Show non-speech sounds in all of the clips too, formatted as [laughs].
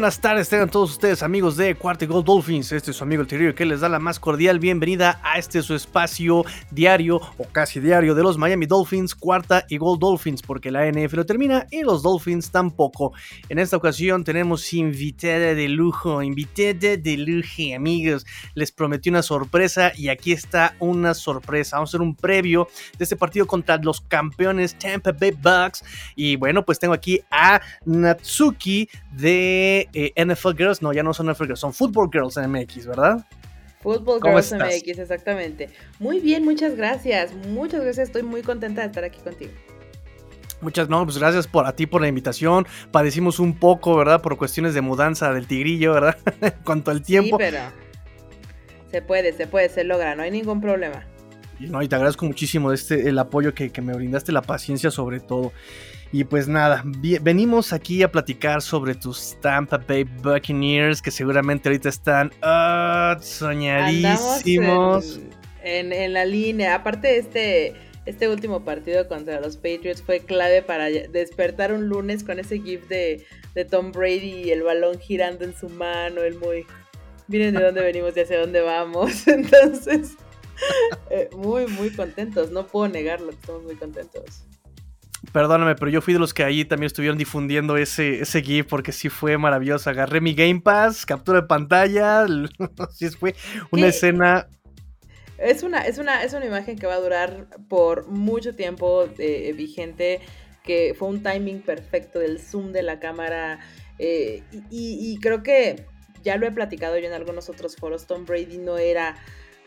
buenas tardes, tengan todos ustedes amigos de Cuarta y Gold Dolphins. Este es su amigo el Terrier que les da la más cordial bienvenida a este su espacio diario o casi diario de los Miami Dolphins, Cuarta y Gold Dolphins, porque la NFL lo termina y los Dolphins tampoco. En esta ocasión tenemos invitada de lujo, invitada de lujo, amigos. Les prometí una sorpresa y aquí está una sorpresa. Vamos a hacer un previo de este partido contra los campeones Tampa Bay Bucks. Y bueno, pues tengo aquí a Natsuki de eh, NFL Girls. No, ya no son NFL Girls, son Football Girls en MX, ¿verdad? Football Girls MX, exactamente. Muy bien, muchas gracias. Muchas gracias, estoy muy contenta de estar aquí contigo. Muchas no, pues gracias por a ti por la invitación. Padecimos un poco, ¿verdad? Por cuestiones de mudanza del tigrillo, ¿verdad? [laughs] en cuanto al tiempo. Sí, pero se puede, se puede, se logra, no hay ningún problema. No, y te agradezco muchísimo este, el apoyo que, que me brindaste, la paciencia sobre todo. Y pues nada, venimos aquí a platicar sobre tus Tampa Bay Buccaneers, que seguramente ahorita están uh, soñadísimos. En, la línea, aparte este, este último partido contra los Patriots fue clave para despertar un lunes con ese gif de, de Tom Brady y el balón girando en su mano, el muy... Miren de dónde venimos y hacia dónde vamos. [laughs] Entonces, [laughs] eh, muy, muy contentos. No puedo negarlo, estamos muy contentos. Perdóname, pero yo fui de los que ahí también estuvieron difundiendo ese, ese GIF porque sí fue maravilloso. Agarré mi Game Pass, captura de pantalla. [laughs] sí fue una escena. Es una, es, una, es una imagen que va a durar por mucho tiempo eh, vigente. Que fue un timing perfecto del zoom de la cámara. Eh, y creo que ya lo he platicado yo en algunos otros foros. Tom Brady no era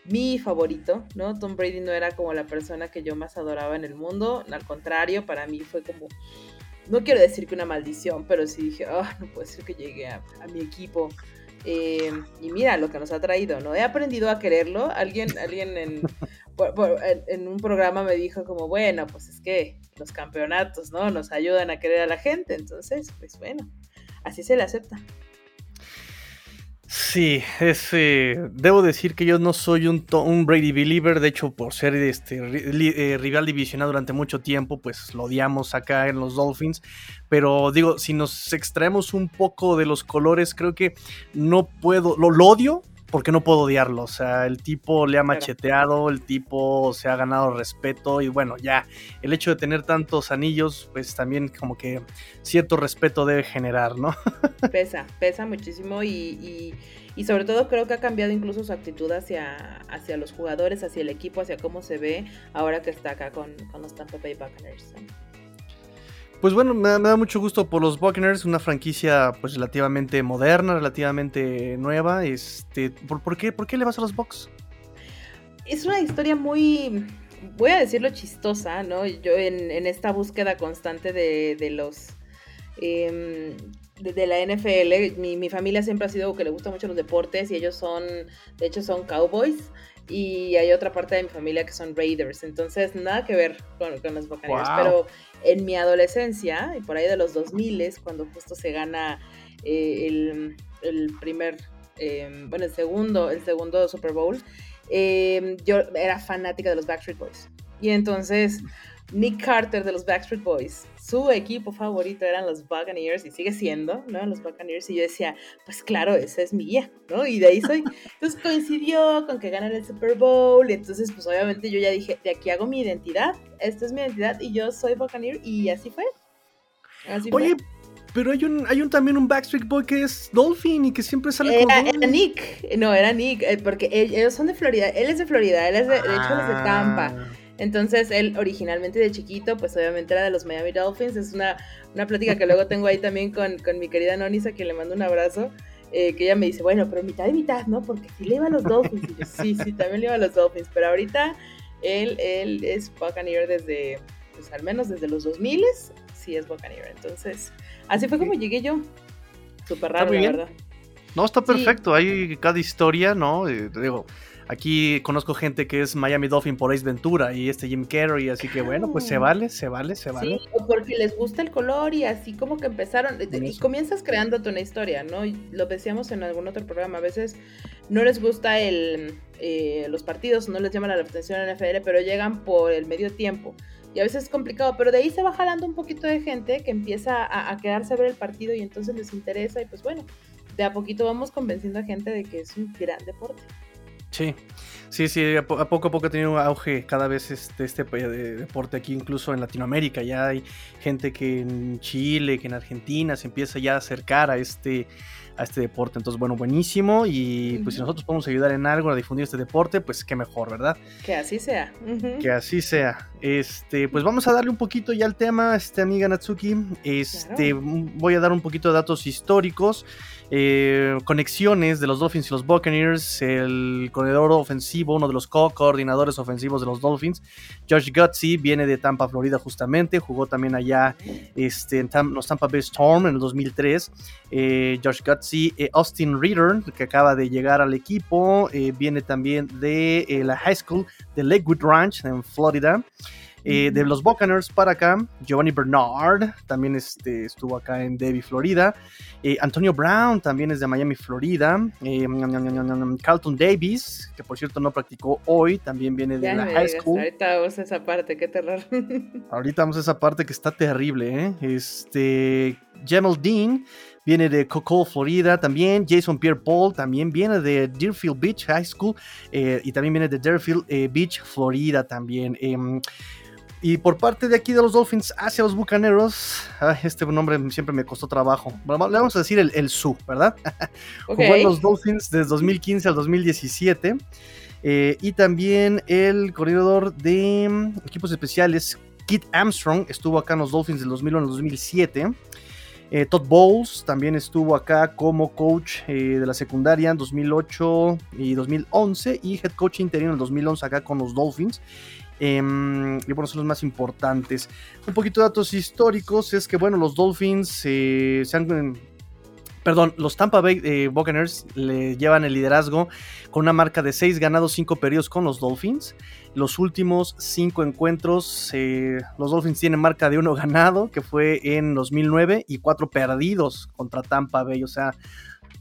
mi favorito, ¿no? Tom Brady no era como la persona que yo más adoraba en el mundo, al contrario, para mí fue como, no quiero decir que una maldición, pero sí dije, oh, no puede ser que llegue a, mi equipo. Eh, y mira lo que nos ha traído, ¿no? He aprendido a quererlo. Alguien, alguien [laughs] en, en, un programa me dijo como, bueno, pues es que los campeonatos, ¿no? Nos ayudan a querer a la gente. Entonces, pues bueno, así se le acepta. Sí, es, debo decir que yo no soy un, un, Brady believer, de hecho por ser este eh, rival divisional durante mucho tiempo, pues lo odiamos acá en los Dolphins, pero digo, si nos extraemos un poco de los colores, creo que no puedo, lo odio, porque no puedo odiarlo. O sea, el tipo le ha macheteado, el tipo se ha ganado respeto y bueno, ya el hecho de tener tantos anillos, pues también como que cierto respeto debe generar, ¿no? [laughs] Pesa, pesa muchísimo y, y, sobre todo creo que ha cambiado incluso su actitud hacia, hacia los jugadores, hacia el equipo, hacia cómo se ve ahora que está acá con, con los Tampa Bay Buccaneers. Pues bueno, me da, mucho gusto por los Buccaneers, una franquicia pues relativamente moderna, relativamente nueva. Este, ¿por, qué, ¿Por qué le vas a los Bucks? Es una historia muy, voy a decirlo chistosa, ¿no? Yo en, esta búsqueda constante de, los... Eh, de, la NFL, mi, mi, familia siempre ha sido que le gusta mucho los deportes y ellos son, de hecho son cowboys y hay otra parte de mi familia que son Raiders, entonces nada que ver con, los Buccaneers, pero en mi adolescencia, y por ahí de los 2000, cuando justo se gana eh, el, primer, em, bueno, el segundo, el segundo Super Bowl, em, yo era fanática de los Backstreet Boys. Y entonces Nick Carter de los Backstreet Boys, su equipo favorito eran los Buccaneers y sigue siendo, ¿no? Los Buccaneers y yo decía, pues claro, esa es mi guía, ¿no? Y de ahí soy. [laughs] Entonces coincidió con que ganan el Super Bowl entonces pues obviamente yo ya dije, de aquí hago mi identidad, esta es mi identidad y yo soy Buccaneer y así fue. Así Oye, pero hay un, hay un también un Backstreet Boy que es Dolphin y que siempre sale con Era Nick, no, era Nick, eh, porque ellos son de Florida, él es de Florida, él es de, de hecho es de Tampa. Entonces, él originalmente de chiquito, pues obviamente era de los Miami Dolphins. Es una, una plática que luego tengo ahí también con, con mi querida Nonisa, que le mando un abrazo. Eh, que ella me dice, bueno, pero mitad y mitad, ¿no? Porque si le iba a los Dolphins. Y yo, sí, sí, también le iba a los Dolphins. Pero ahorita él, él es Buccaneer desde, pues al menos desde los 2000 sí es Buccaneer. Entonces, así fue como llegué yo. Súper raro, la verdad. No, está perfecto. Hay cada historia, ¿no? Eh, digo, Aquí conozco gente que es Miami Dolphin por Ace Ventura y este Jim Carrey, así que bueno, pues se vale, se vale, se vale. Sí, porque les gusta el color y así como que empezaron, y comienzas creándote una historia, ¿no? lo decíamos en algún otro programa, a veces no les gusta el, eh, los partidos, no les llama la atención en NFL, pero llegan por el medio tiempo y a veces es complicado, pero de ahí se va jalando un poquito de gente que empieza a, quedarse a ver el partido y entonces les interesa y pues bueno, de a poquito vamos convenciendo a gente de que es un gran deporte. Sí, sí, sí, a, poco a poco ha tenido un auge cada vez este, este deporte aquí, incluso en Latinoamérica. Ya hay gente que en Chile, que en Argentina se empieza ya a acercar a este, a este deporte. Entonces, bueno, buenísimo. Y pues si nosotros podemos ayudar en algo a difundir este deporte, pues qué mejor, ¿verdad? Que así sea. Que así sea. Este, pues vamos a darle un poquito ya al tema, este amiga Natsuki. Este, voy a dar un poquito de datos históricos. Eh, conexiones de los Dolphins y los Buccaneers, el corredor ofensivo, uno de los co-coordinadores ofensivos de los Dolphins, Josh Gutsy, viene de Tampa, Florida justamente, jugó también allá este, en los Tampa Bay Storm en el 2003. Eh, Josh Gutsy, eh, Austin Reader, que acaba de llegar al equipo, viene también de la High School de Lakewood Ranch en Florida. Eh, de los Buccaneers para acá, Giovanni Bernard también este, estuvo acá en Debbie, Florida. Eh, Antonio Brown también es de Miami, Florida. Eh, Carlton Davis, que por cierto no practicó hoy, también viene de la high school. Ahorita vamos a esa parte, qué terror. [laughs] ahorita vamos a esa parte que está terrible, ¿eh? Este, Jamel Dean viene de Coco, Florida también. Jason Pierre Paul también viene de Deerfield Beach High School y también viene de Deerfield Beach, Florida también. Em, y por parte de aquí de los Dolphins hacia los Bucaneros, este nombre siempre me costó trabajo. Le vamos a decir el, el SU, ¿verdad? [laughs] Jugó en los Dolphins desde 2015 al 2017. Eh, y también el corredor de mm, equipos especiales, Kit Armstrong, estuvo acá en los Dolphins del 2001 al 2007. Eh, Todd Bowles también estuvo acá como coach eh, de la secundaria en 2008 y 2011 y head coach interino en el 2011 acá con los Dolphins. Em, y bueno, son los más importantes. Un poquito de datos históricos es que, bueno, los Dolphins eh, se han... Perdón, los Tampa Bay eh, Buccaneers le llevan el liderazgo con una marca de 6 ganados, 5 perdidos con los Dolphins. Los últimos 5 encuentros, eh, los Dolphins tienen marca de 1 [laughs] ganado, que fue en 2009, y 4 perdidos contra Tampa Bay. O sea,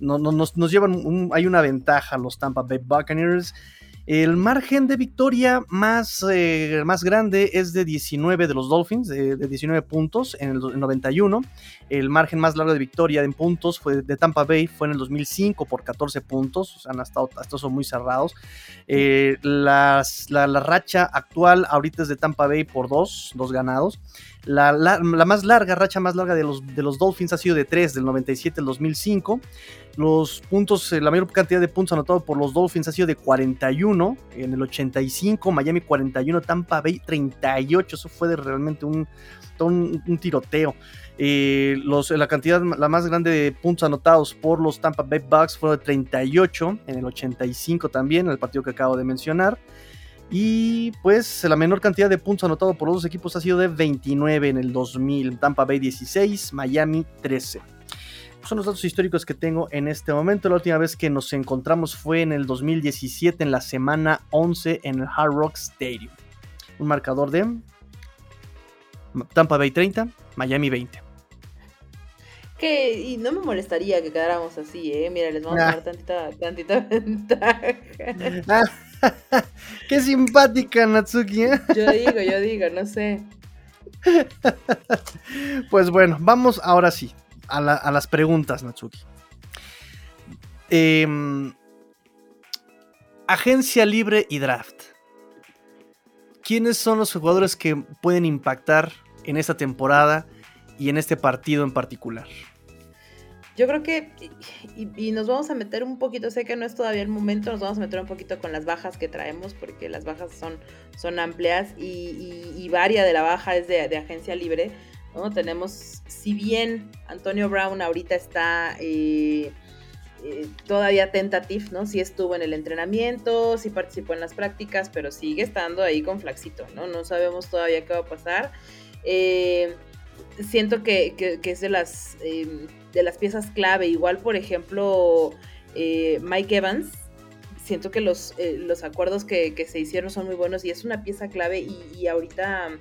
no, nos, llevan, hay una ventaja los Tampa Bay Buccaneers. El margen de victoria más, eh, más grande es de 19 de los Dolphins, de, 19 puntos en el, 91. El margen más largo de victoria en puntos fue de Tampa Bay, fue en el 2005 por 14 puntos. O sea, han estado, estos son muy cerrados. Eh, la, racha actual ahorita es de Tampa Bay por 2, 2 ganados. La, más larga, racha más larga de los, de los Dolphins ha sido de 3, del 97 al 2005. Los puntos, eh, la mayor cantidad de puntos anotados por los Dolphins ha sido de 41 en el 85, Miami 41, Tampa Bay 38. Eso fue de realmente un, un, tiroteo. La cantidad, la más grande de puntos anotados por los Tampa Bay Bucks fue de 38 en el 85 también, en el partido que acabo de mencionar. Y pues la menor cantidad de puntos anotados por los dos equipos ha sido de 29 en el 2000. Tampa Bay 16, Miami 13. Son los datos históricos que tengo en este momento. La última vez que nos encontramos fue en el 2017, en la semana 11 en el Hard Rock Stadium. Un marcador de Tampa Bay 30, Miami 20. Que, y no me molestaría que quedáramos así, ¿eh? Mira, les vamos a dar tantita, tantita [laughs] ventaja. [laughs] Qué simpática, Natsuki. ¿eh? Yo digo, yo digo, no sé. [laughs] Pues bueno, vamos ahora sí a, las preguntas, Natsuki. Em, agencia libre y draft. ¿Quiénes son los jugadores que pueden impactar en esta temporada y en este partido en particular? Yo creo que, y, nos vamos a meter un poquito, sé que no es todavía el momento, nos vamos a meter un poquito con las bajas que traemos, porque las bajas son, son amplias y, y, varia de la baja es de, agencia libre. ¿no? Tenemos, si bien Antonio Brown ahorita está eh, eh, todavía tentative, ¿no? Sí estuvo en el entrenamiento, sí participó en las prácticas, pero sigue estando ahí con flaxito, ¿no? No sabemos todavía qué va a pasar. Eh, siento que, que, es de las em, de las piezas clave. Igual, por ejemplo, eh, Mike Evans, siento que los, eh, los acuerdos que, se hicieron son muy buenos y es una pieza clave y, ahorita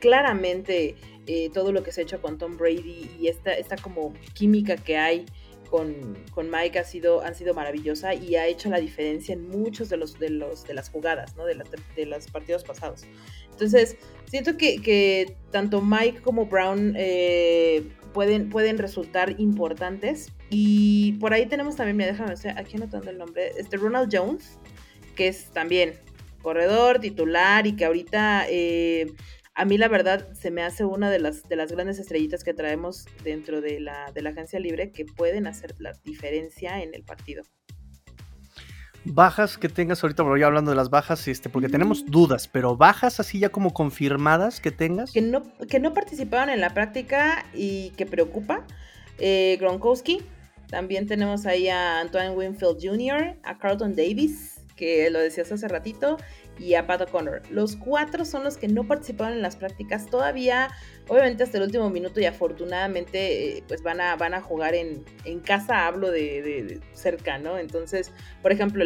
claramente eh, todo lo que se ha hecho con Tom Brady y esta, esta como química que hay con, con, Mike ha sido, han sido maravillosa y ha hecho la diferencia en muchos de los de los de las jugadas, ¿no? De, de los partidos pasados. Entonces, siento que, que tanto Mike como Brown eh, pueden, pueden resultar importantes. Y por ahí tenemos también, me déjame ver, aquí anotando el nombre, este Ronald Jones, que es también corredor, titular y que ahorita eh, a mí la verdad se me hace una de las, de las grandes estrellitas que traemos dentro de la, de la agencia libre que pueden hacer la diferencia en el partido. Bajas que tengas ahorita, bueno, ya hablando de las bajas, este, porque tenemos mm. dudas, pero bajas así ya como confirmadas que tengas. Que no, que no participaban en la práctica y que preocupa. Eh, Gronkowski, también tenemos ahí a Antoine Winfield Jr., a Carlton Davis, que lo decías hace ratito, y a Pat O'Connor. Los cuatro son los que no participaron en las prácticas todavía, obviamente hasta el último minuto y afortunadamente eh, pues van a, van a jugar en, en casa, hablo de, cerca, ¿no? Entonces, por ejemplo,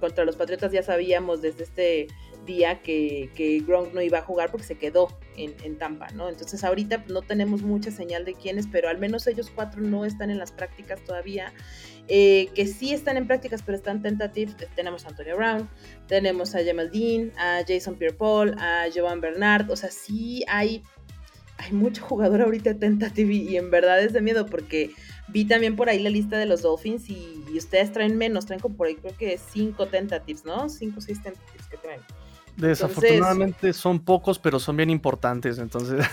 contra los Patriotas ya sabíamos desde este día que, que Gronk no iba a jugar porque se quedó en, en, Tampa, ¿no? Entonces ahorita no tenemos mucha señal de quiénes, pero al menos ellos cuatro no están en las prácticas todavía. Eh, que sí están en prácticas, pero están tentativos. Tenemos a Antonio Brown, tenemos a Jamal Dean, a Jason Pierre-Paul, a Joan Bernard. O sea, sí hay, hay mucho jugador ahorita tentative y, en verdad es de miedo porque vi también por ahí la lista de los Dolphins y, ustedes traen menos, traen como por ahí creo que cinco tentatives, ¿no? Cinco o seis tentatives que traen. Desafortunadamente son pocos, pero son bien importantes, entonces.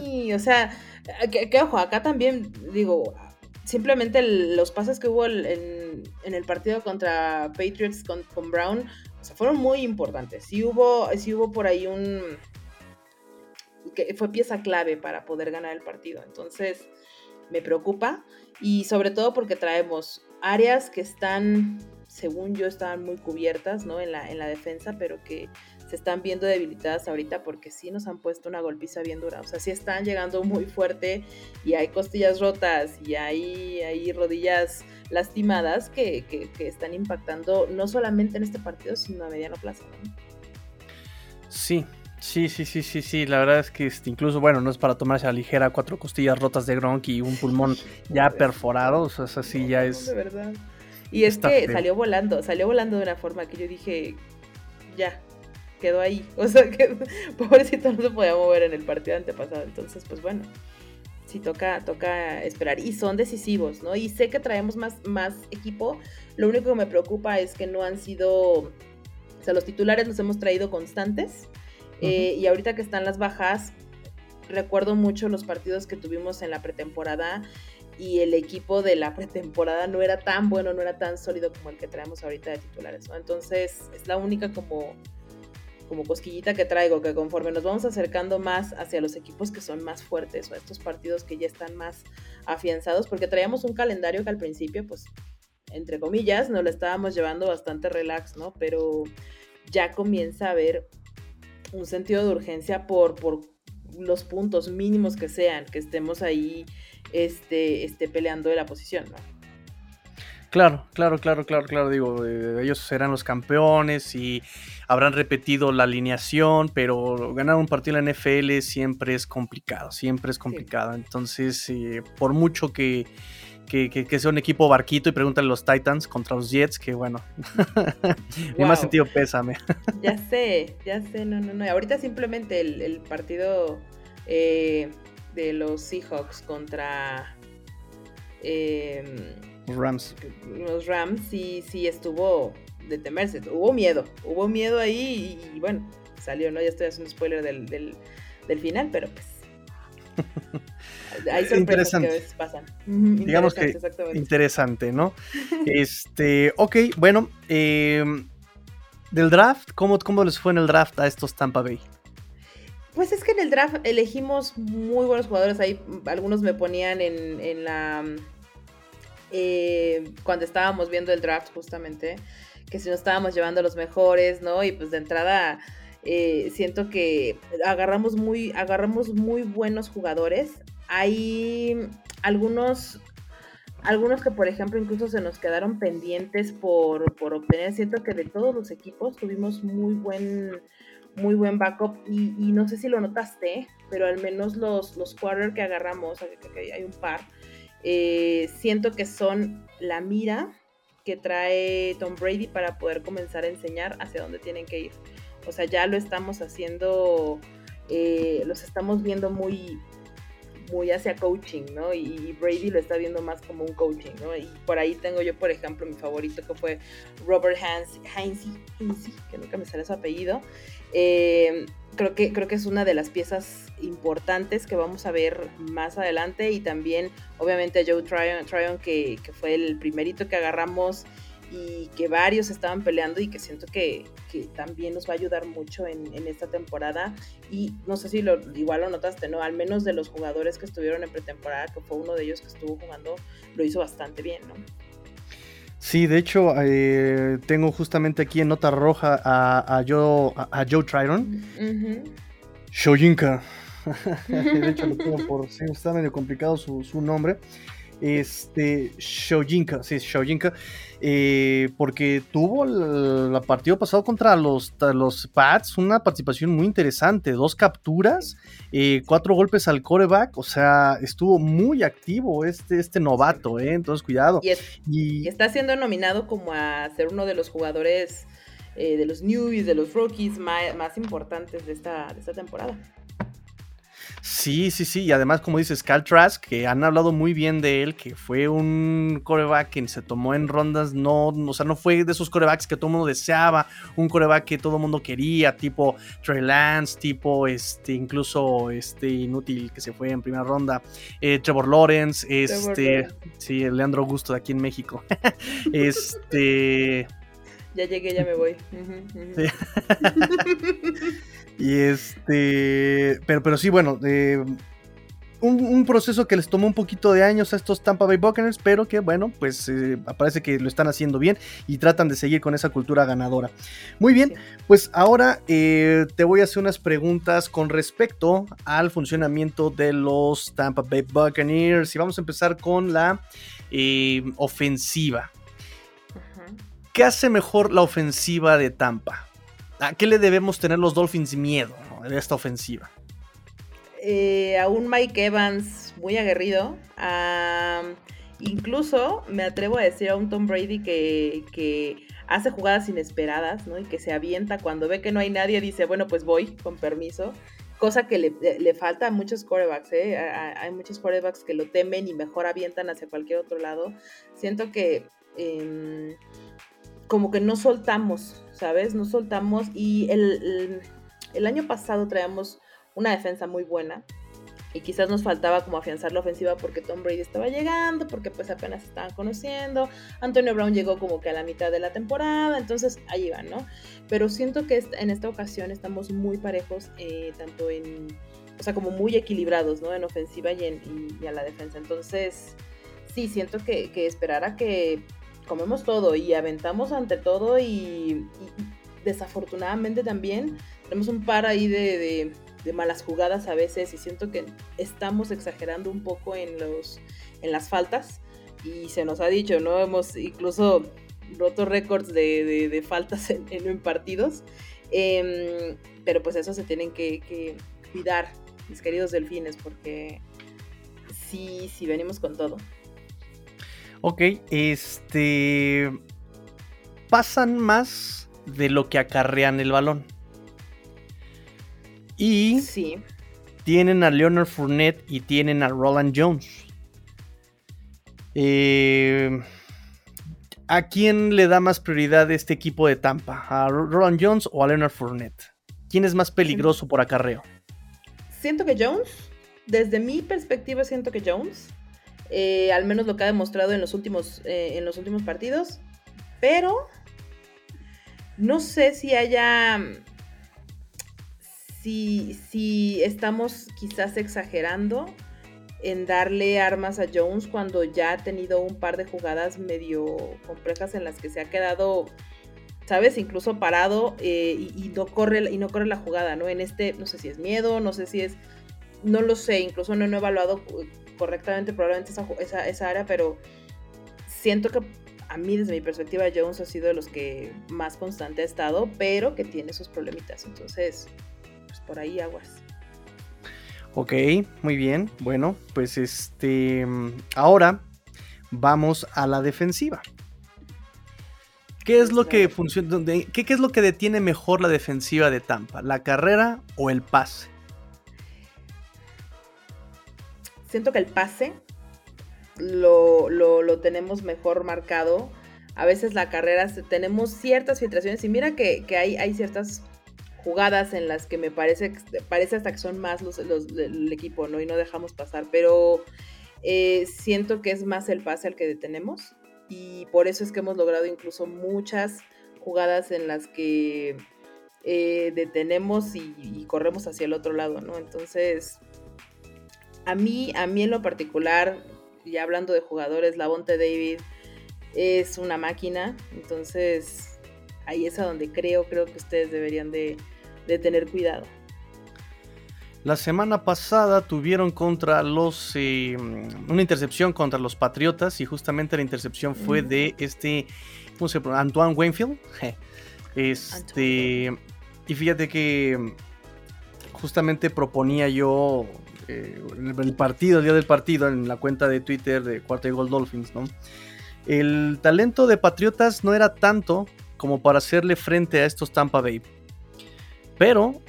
Sí, o sea, que, que, ojo, acá también digo, simplemente los pases que hubo en, el partido contra Patriots con, Brown fueron muy importantes. Sí hubo, hubo por ahí un... que fue pieza clave para poder ganar el partido. Entonces, me preocupa. Y sobre todo porque traemos áreas que están, según yo, estaban muy cubiertas ¿no? en, la, en la defensa, pero que se están viendo debilitadas ahorita porque sí nos han puesto una golpiza bien dura. O sea, sí están llegando muy fuerte y hay costillas rotas y hay, hay rodillas lastimadas que, están impactando no solamente en este partido, sino a mediano plazo. Sí, Sí, sí, sí, sí, sí. La verdad es que este, incluso, bueno, no es para tomarse a la ligera cuatro costillas rotas de Gronk y un pulmón [laughs] ya perforado. O sea, así ya es. De verdad. Y es que salió volando, salió volando de una forma que yo dije, ya, quedó ahí. [laughs] O sea que pobrecito no se podía mover en el partido antepasado. Entonces, pues bueno, sí toca, toca esperar. Y son decisivos, ¿no? Y sé que traemos más, más equipo. Lo único que me preocupa es que no han sido. O sea, los titulares los hemos traído constantes. Eh, y ahorita que están las bajas, recuerdo mucho los partidos que tuvimos en la pretemporada y el equipo de la pretemporada no era tan bueno, no era tan sólido como el que traemos ahorita de titulares, ¿no? Entonces es la única como como cosquillita que traigo, que conforme nos vamos acercando más hacia los equipos que son más fuertes o estos partidos que ya están más afianzados, porque traíamos un calendario que al principio, pues, entre comillas, nos lo estábamos llevando bastante relax, ¿no? Pero ya comienza a haber un sentido de urgencia por, por los puntos mínimos que sean, que estemos ahí este, este, peleando de la posición, ¿no? Claro, claro, claro, claro, claro. Digo, eh, ellos serán los campeones y habrán repetido la alineación, pero ganar un partido en la NFL siempre es complicado, siempre es complicado. Entonces, eh, por mucho que, que, sea un equipo barquito y pregúntale a los Titans contra los Jets, que bueno, [laughs] más sentido pésame. ya sé, ya sé, no, no, no. Ahorita simplemente el, partido eh, de los Seahawks contra... Eh, Rams. Los Rams sí, sí estuvo de temerse. Hubo miedo. Hubo miedo ahí y, bueno, salió, ¿no? Ya estoy haciendo spoiler del, del, final, pero pues. [laughs] Hay sorpresas que a veces pasan. Digamos que interesante, ¿no? [laughs] este, ok, bueno, em, del draft, ¿cómo, ¿cómo les fue en el draft a estos Tampa Bay? Pues es que en el draft elegimos muy buenos jugadores. Ahí algunos me ponían en, en la eh, cuando estábamos viendo el draft justamente, que si nos estábamos llevando los mejores, ¿no? Y pues de entrada eh, siento que agarramos muy, agarramos muy buenos jugadores. Hay algunos, algunos que por ejemplo incluso se nos quedaron pendientes por, obtener. Siento que de todos los equipos tuvimos muy buen, muy buen backup y, y no sé si lo notaste, pero al menos los, los quarter que agarramos, hay un par, eh, siento que son la mira que trae Tom Brady para poder comenzar a enseñar hacia dónde tienen que ir. O sea, ya lo estamos haciendo, eh, los estamos viendo muy, muy hacia coaching, ¿no? Y, Brady lo está viendo más como un coaching, ¿no? Y por ahí tengo yo, por ejemplo, mi favorito que fue Robert Heinze, que nunca me sale su apellido. Eh, creo, que, creo que es una de las piezas importantes que vamos a ver más adelante y también, obviamente, Joe Tryon, que, que fue el primerito que agarramos y que varios estaban peleando y que siento que, también nos va a ayudar mucho en, esta temporada. Y no sé si lo, igual lo notaste, ¿no? Al menos de los jugadores que estuvieron en pretemporada, que fue uno de ellos que estuvo jugando, lo hizo bastante bien, ¿no? Sí, de hecho, eh, tengo justamente aquí en nota roja a, Joe, a, Joe Triton. Shojinka. [laughs] de hecho, lo tengo [laughs] por. Sí, está medio complicado su, su nombre este Shojinka, sí, Shojinka, eh, porque tuvo el, partido pasado contra los, los Pats una participación muy interesante, dos capturas, eh, cuatro golpes al coreback, o sea, estuvo muy activo este, este novato, eh, entonces cuidado. Y, está siendo nominado como a ser uno de los jugadores de los newbies, de los rookies más, más importantes de esta, de esta temporada. Sí, sí, sí. Y además, como dices, Cal Trask, que han hablado muy bien de él, que fue un coreback que se tomó en rondas, no, o sea, no fue de esos corebacks que todo el mundo deseaba, un coreback que todo el mundo quería, tipo Trey Lance, tipo este, incluso este inútil que se fue en primera ronda, eh, Trevor Lawrence, este, sí, Leandro Augusto de aquí en México. [laughs] este. Ya llegué, ya me voy. [laughs] Y este. Pero, pero sí, bueno. Eh, un, proceso que les tomó un poquito de años a estos Tampa Bay Buccaneers, pero que bueno, pues eh, parece que lo están haciendo bien y tratan de seguir con esa cultura ganadora. Muy bien, pues ahora eh, te voy a hacer unas preguntas con respecto al funcionamiento de los Tampa Bay Buccaneers y vamos a empezar con la ofensiva. ¿Qué hace mejor la ofensiva de Tampa? ¿A qué le debemos tener los Dolphins miedo en esta ofensiva? Eh, a un Mike Evans muy aguerrido. incluso me atrevo a decir a un Tom Brady que, hace jugadas inesperadas, ¿no? Y que se avienta cuando ve que no hay nadie, dice, bueno, pues voy, con permiso. Cosa que le, falta a muchos quarterbacks, ¿eh? hay muchos quarterbacks que lo temen y mejor avientan hacia cualquier otro lado. Siento que em, como que no soltamos ¿sabes? No soltamos y el, año pasado traíamos una defensa muy buena y quizás nos faltaba como afianzar la ofensiva porque Tom Brady estaba llegando, porque pues apenas estaban conociendo, Antonio Brown llegó como que a la mitad de la temporada, entonces ahí van, ¿no? Pero siento que en esta ocasión estamos muy parejos, eh, tanto en, o sea, como muy equilibrados, ¿no? En ofensiva y, en, y, a la defensa, entonces sí, siento que, que esperar a que comemos todo y aventamos ante todo y, desafortunadamente también tenemos un par ahí de, malas jugadas a veces y siento que estamos exagerando un poco en, los, en las faltas y se nos ha dicho, ¿no? Hemos incluso roto récords de, faltas en, partidos, em, pero pues eso se tienen que, que, cuidar, mis queridos delfines, porque sí, sí venimos con todo. Ok, este. Pasan más de lo que acarrean el balón. Y. Sí. Tienen a Leonard Fournette y tienen a Roland Jones. Eh, ¿A quién le da más prioridad este equipo de Tampa? ¿A Roland Jones o a Leonard Fournette? ¿Quién es más peligroso por acarreo? Siento que Jones. Desde mi perspectiva, siento que Jones. Eh, al menos lo que ha demostrado en los últimos, eh, en los últimos partidos. Pero no sé si haya. Si, si estamos quizás exagerando en darle armas a Jones cuando ya ha tenido un par de jugadas medio complejas en las que se ha quedado, ¿sabes? Incluso parado eh, y, no corre, y no corre la jugada, ¿no? En este, no sé si es miedo, no sé si es, no lo sé, incluso no, he evaluado correctamente probablemente esa, esa, área, pero siento que a mí desde mi perspectiva Jones ha sido de los que más constante ha estado, pero que tiene sus problemitas. Entonces, pues por ahí aguas. Ok, muy bien. Bueno, pues este. Ahora vamos a la defensiva. ¿Qué es lo que funciona? ¿Qué, ¿Qué es lo que detiene mejor la defensiva de Tampa? ¿La carrera o el pase? Siento que el pase lo, lo, tenemos mejor marcado. A veces la carrera tenemos ciertas filtraciones y mira que, hay, hay ciertas jugadas en las que me parece, parece hasta que son más los, el equipo, ¿no? Y no dejamos pasar, pero eh, siento que es más el pase al que detenemos y por eso es que hemos logrado incluso muchas jugadas en las que eh, detenemos y, corremos hacia el otro lado, ¿no? Entonces, a mí, a mí en lo particular, ya hablando de jugadores, Lavonte David es una máquina, entonces ahí es a donde creo, creo que ustedes deberían de, tener cuidado. La semana pasada tuvieron contra los eh, una intercepción contra los Patriotas y justamente la intercepción fue de este ¿cómo se llama? Antoine Wainfield. [laughs] Este y fíjate que justamente proponía yo eh, el partido, el día del partido, en la cuenta de Twitter de Cuarto y Gold Dolphins, ¿no? El talento de Patriotas no era tanto como para hacerle frente a estos Tampa Bay. Pero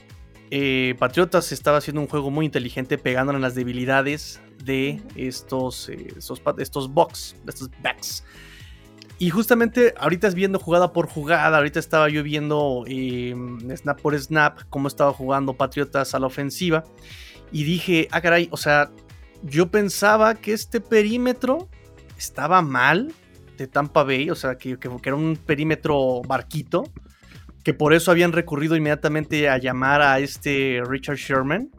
eh, Patriotas estaba haciendo un juego muy inteligente pegándole en las debilidades de estos, eh, estos, estos box, estos backs. Y justamente ahorita es viendo jugada por jugada, ahorita estaba yo viendo snap por snap cómo estaba jugando Patriotas a la ofensiva. Y dije, ah, caray, o sea, yo pensaba que este perímetro estaba mal de Tampa Bay, o sea, que, era un perímetro barquito, que por eso habían recurrido inmediatamente a llamar a este Richard Sherman.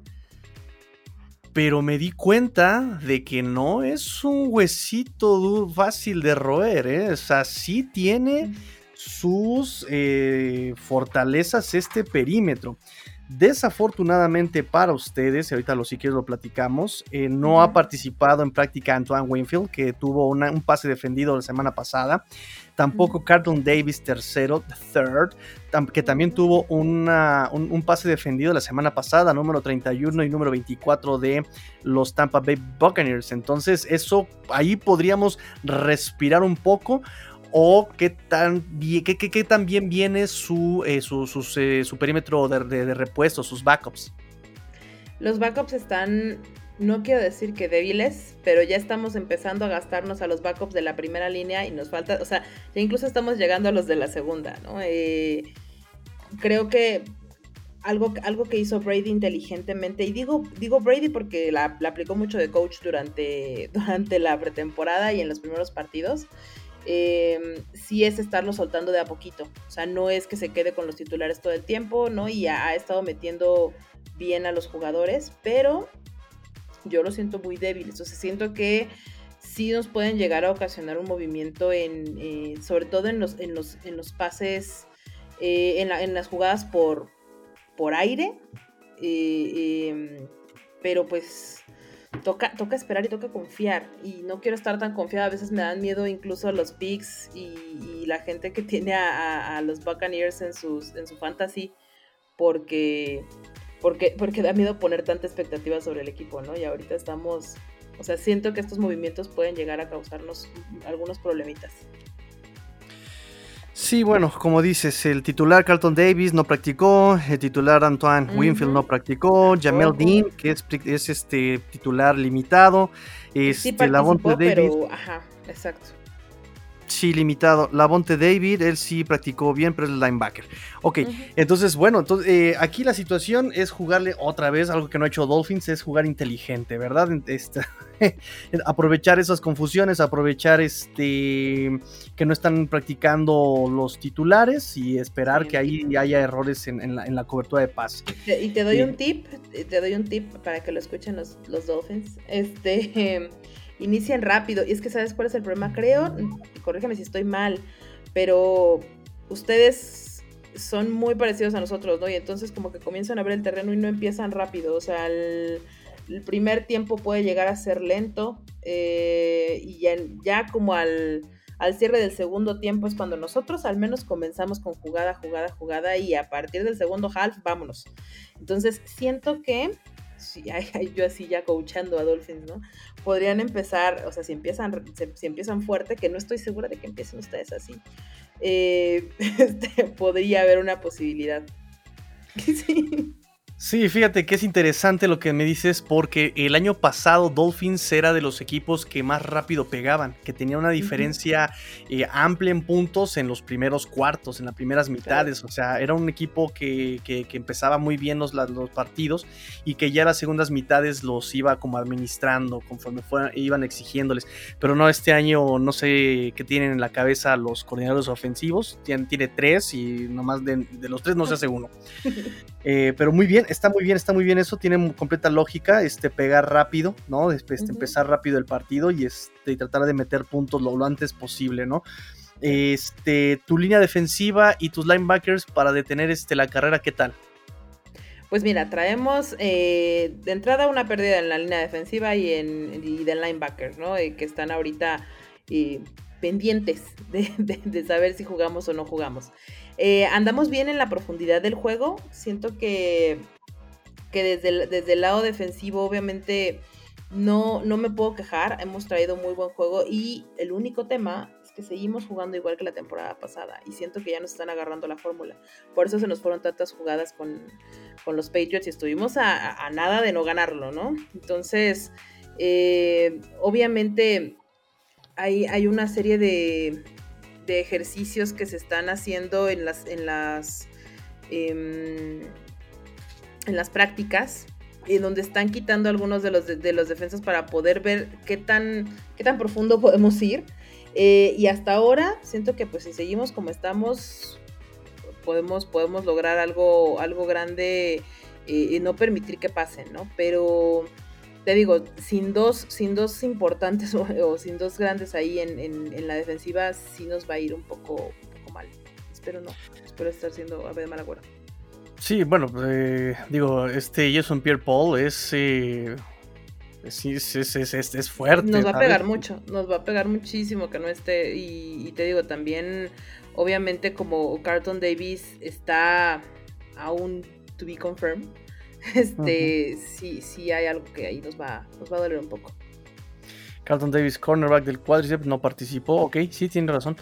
Pero me di cuenta de que no es un huesito fácil de roer, ¿eh? O sea, sí tiene sus eh, fortalezas este perímetro. Desafortunadamente para ustedes, y ahorita lo sí que lo platicamos, eh, no ha participado en práctica Antoine Winfield, que tuvo un pase defendido la semana pasada. Tampoco Carlton Davis, tercero, third, que también tuvo un, pase defendido la semana pasada, número 31 y número 24 de los Tampa Bay Buccaneers. Entonces, eso ahí podríamos respirar un poco o qué tan bien, qué, qué, bien viene su, eh, eh, su, perímetro de, de, repuesto, sus backups. Los backups están, no quiero decir que débiles, pero ya estamos empezando a gastarnos a los backups de la primera línea y nos falta, o sea, ya incluso estamos llegando a los de la segunda, ¿no? Eh, creo que algo, algo que hizo Brady inteligentemente, y digo, digo Brady porque la, la aplicó mucho de coach durante, [laughs] durante la pretemporada y en los primeros partidos, eh, sí es estarlo soltando de a poquito. O sea, no es que se quede con los titulares todo el tiempo, ¿no? Y ha, estado metiendo bien a los jugadores, pero yo lo siento muy débil. Entonces siento que sí nos pueden llegar a ocasionar un movimiento en, eh, sobre todo en los, en los, en los pases, eh, en, en, las jugadas por, por aire. Eh, pero pues toca, toca esperar y toca confiar. Y no quiero estar tan confiada. A veces me dan miedo incluso los picks y, la gente que tiene a, los Buccaneers en, sus, en su fantasy. Porque, porque, porque da miedo poner tanta expectativa sobre el equipo, ¿no? Y ahorita estamos. O sea, siento que estos movimientos pueden llegar a causarnos algunos problemitas. Sí, bueno, como dices, el titular Carlton Davis no practicó, el titular Antoine Winfield no practicó, Jamel Dean, que es, es, este titular limitado, este sí Lavonte Davis. ajá, exacto. Sí, limitado. Lavonte David, él sí practicó bien, pero es el linebacker. Ok, entonces, bueno, entonces, eh, aquí la situación es jugarle otra vez, algo que no ha hecho Dolphins, es jugar inteligente, ¿verdad? Este, [laughs] aprovechar esas confusiones, aprovechar este que no están practicando los titulares y esperar que ahí haya errores en, la, cobertura de paz. Y te doy un tip, te doy un tip para que lo escuchen los, los Dolphins. Este [laughs] inician rápido. Y es que, ¿sabes cuál es el problema? Creo, corrígeme si estoy mal, pero ustedes son muy parecidos a nosotros, ¿no? Y entonces como que comienzan a ver el terreno y no empiezan rápido. O sea, el, primer tiempo puede llegar a ser lento eh, y ya, como al, al, cierre del segundo tiempo es cuando nosotros al menos comenzamos con jugada, jugada, jugada y a partir del segundo half, vámonos. Entonces siento que [laughs] yo así ya coachando a Dolphins, ¿no? Podrían empezar, o sea, si empiezan, si, empiezan fuerte, que no estoy segura de que empiecen ustedes así, eh, [laughs] este, podría haber una posibilidad. [laughs] sí. Sí, fíjate que es interesante lo que me dices porque el año pasado Dolphins era de los equipos que más rápido pegaban, que tenía una diferencia eh, amplia en puntos en los primeros cuartos, en las primeras mitades, o sea, era un equipo que, empezaba muy bien los, los, partidos y que ya las segundas mitades los iba como administrando conforme fueran, iban exigiéndoles, pero no, este año no sé qué tienen en la cabeza los coordinadores ofensivos, tiene, tiene tres y nomás de, de los tres no se hace uno, [laughs] eh, pero muy bien está muy bien, está muy bien eso, tiene completa lógica, este, pegar rápido, ¿no? Este, Empezar rápido el partido y, este, tratar de meter puntos lo, antes posible, ¿no? Este, tu línea defensiva y tus linebackers para detener este, la carrera, ¿qué tal? Pues mira, traemos eh, de entrada una pérdida en la línea defensiva y, en, y del linebacker, ¿no? Eh, que están ahorita eh, pendientes de, saber si jugamos o no jugamos. andamos bien en la profundidad del juego. Siento que que desde el, desde el lado defensivo obviamente no, no me puedo quejar, hemos traído muy buen juego y el único tema es que seguimos jugando igual que la temporada pasada y siento que ya nos están agarrando la fórmula. Por eso se nos fueron tantas jugadas con, los Patriots y estuvimos a, nada de no ganarlo, ¿no? Entonces, eh, obviamente hay, hay, una serie de, de, ejercicios que se están haciendo en las... En las em, en las prácticas, en donde están quitando algunos de los, de, los defensas para poder ver qué tan, qué tan profundo podemos ir. Eh, y hasta ahora siento que pues si seguimos como estamos, podemos, podemos lograr algo, algo grande eh, y no permitir que pasen, ¿no? Pero te digo, sin dos, sin dos importantes [laughs] o, sin dos grandes ahí en, en, la defensiva, sí nos va a ir un poco, un poco mal. Espero no, espero estar siendo a ver mal acuerdo. Sí, bueno, eh, digo, este Jason Pierre Paul es, eh, es, fuerte. Nos va a pegar mucho, nos va a pegar muchísimo que no esté. Y, te digo, también, obviamente, como Carlton Davis está aún to be confirmed, [laughs] este, sí, sí hay algo que ahí nos va, nos va a doler un poco. Carlton Davis, cornerback del quadriceps, no participó, ok, sí, tiene razón.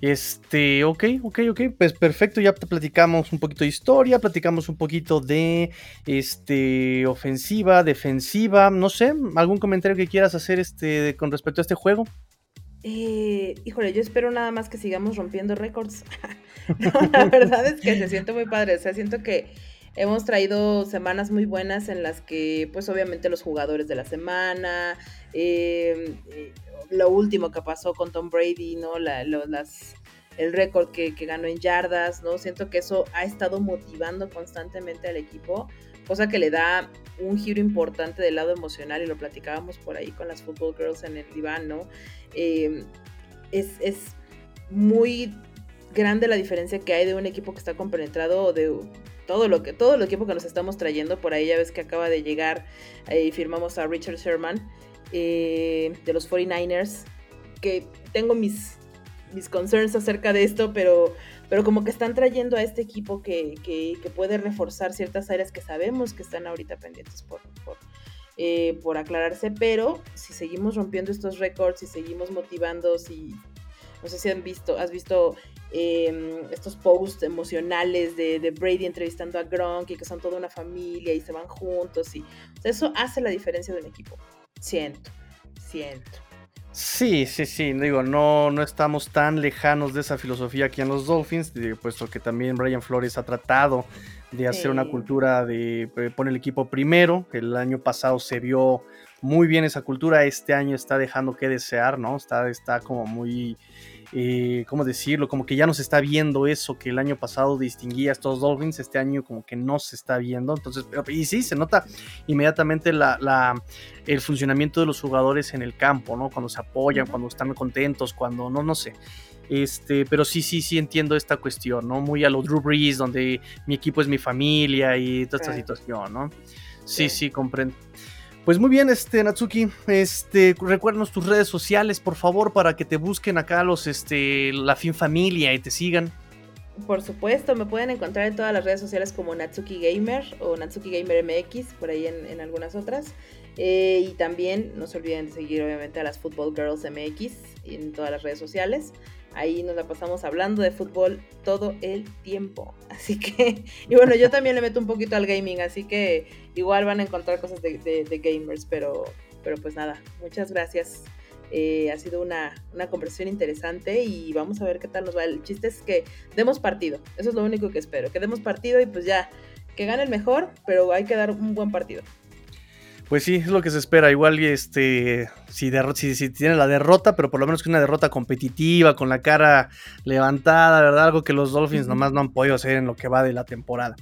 Este, ok, ok, ok, pues perfecto, ya platicamos un poquito de historia, platicamos un poquito de este ofensiva, defensiva, no sé, algún comentario que quieras hacer este con respecto a este juego. Eh, híjole, yo espero nada más que sigamos rompiendo récords. [laughs] la verdad es que se siente muy padre, o sea, siento que hemos traído semanas muy buenas en las que, pues obviamente los jugadores de la semana, eh, eh lo último que pasó con Tom Brady, ¿no? El récord que, ganó en yardas, ¿no? Siento que eso ha estado motivando constantemente al equipo, cosa que le da un giro importante del lado emocional y lo platicábamos por ahí con las Football Girls en el diván, ¿no? Em, es, es muy grande la diferencia que hay de un equipo que está compenetrado de todo lo que todo el equipo que nos estamos trayendo por ahí ya ves que acaba de llegar eh, y firmamos a Richard Sherman eh, de los 49ers, que tengo mis, mis concerns acerca de esto, pero, pero como que están trayendo a este equipo que, que, puede reforzar ciertas áreas que sabemos que están ahorita pendientes por, por, eh, por aclararse, pero si seguimos rompiendo estos récords, si seguimos motivando, si no sé si han visto, has visto em, estos posts emocionales de, de, Brady entrevistando a Gronk y que son toda una familia y se van juntos y eso hace la diferencia de un equipo. Siento, siento. Sí, sí, sí, digo, no, no estamos tan lejanos de esa filosofía aquí en los Dolphins, puesto que también Brian Flores ha tratado de hacer una cultura de eh, poner el equipo primero, el año pasado se vio muy bien esa cultura, este año está dejando que desear, ¿no? Está, está como muy eh, ¿cómo decirlo? Como que ya no se está viendo eso que el año pasado distinguía a estos Dolphins, este año como que no se está viendo. Entonces, y sí, se nota inmediatamente la, el funcionamiento de los jugadores en el campo, ¿no? Cuando se apoyan, cuando están contentos, cuando no, no sé. Este, pero sí, sí, sí entiendo esta cuestión, ¿no? Muy a los Drew Brees, donde mi equipo es mi familia y toda esta situación, ¿no? Sí, sí, comprendo. Pues muy bien, este Natsuki, este recuérdanos tus redes sociales, por favor, para que te busquen acá los este la fin familia y te sigan. Por supuesto, me pueden encontrar en todas las redes sociales como Natsuki Gamer o Natsuki Gamer MX, por ahí en, algunas otras. Eh, y también no se olviden de seguir obviamente a las Football Girls MX en todas las redes sociales. Ahí nos la pasamos hablando de fútbol todo el tiempo. [laughs] Así que, y bueno, yo también le meto un poquito al gaming, así que igual van a encontrar cosas de, gamers, pero, pero pues nada, muchas gracias. Eh, ha sido una, una, conversación interesante y vamos a ver qué tal nos va. El chiste es que demos partido, eso es lo único que espero, que demos partido y pues ya, que gane el mejor, pero hay que dar un buen partido. Pues sí, es lo que se espera. Igual este, si, si, tiene la derrota, pero por lo menos que una derrota competitiva, con la cara levantada, ¿verdad? Algo que los Dolphins nomás no han podido hacer en lo que va de la temporada.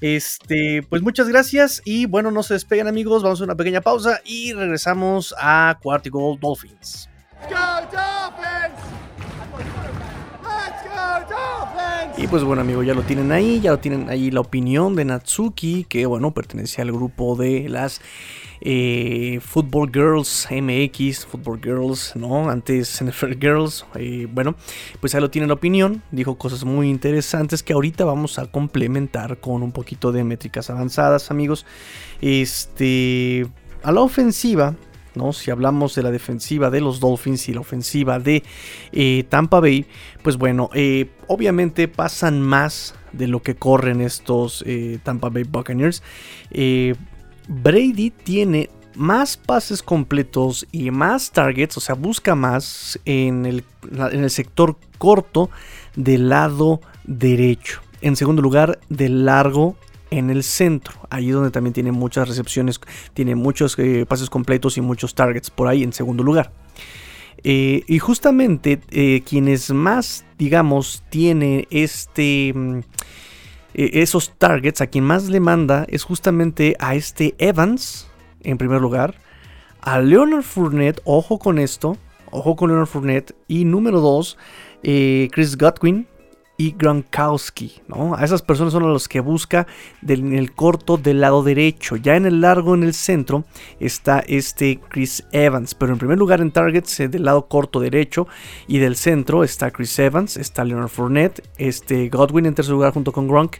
Este, pues muchas gracias y bueno, no se despeguen amigos, vamos a una pequeña pausa y regresamos a Cuarto Gold Dolphins. Y pues bueno, amigo, ya lo tienen ahí, ya lo tienen ahí la opinión de Natsuki, que bueno, pertenece al grupo de las eh, Football Girls MX, Football Girls, ¿no? Antes NFL Girls. Eh, bueno, pues ahí lo tienen la opinión. Dijo cosas muy interesantes que ahorita vamos a complementar con un poquito de métricas avanzadas, amigos. Este, a la ofensiva, ¿no? Si hablamos de la defensiva de los Dolphins y la ofensiva de eh, Tampa Bay, pues bueno, obviamente pasan más de lo que corren estos Tampa Bay Buccaneers. Brady tiene más pases completos y más targets, o sea, busca más en el, en el sector corto del lado derecho. En segundo lugar, del largo en el centro, ahí donde también tiene muchas recepciones, tiene muchos eh, pases completos y muchos targets por ahí en segundo lugar. Eh, y justamente eh, quienes más, digamos, tiene este... Mm, e, esos targets, a quien más le manda es justamente a este Evans, en primer lugar, a Leonard Fournette, ojo con esto, ojo con Leonard Fournette, y número dos, eh, Chris Godwin, y Gronkowski, ¿no? A esas personas son a los que busca en el corto del lado derecho. Ya en el largo, en el centro, está este Chris Evans. Pero en primer lugar en targets eh, del lado corto derecho y del centro está Chris Evans, está Leonard Fournette, este Godwin en tercer lugar junto con Gronk.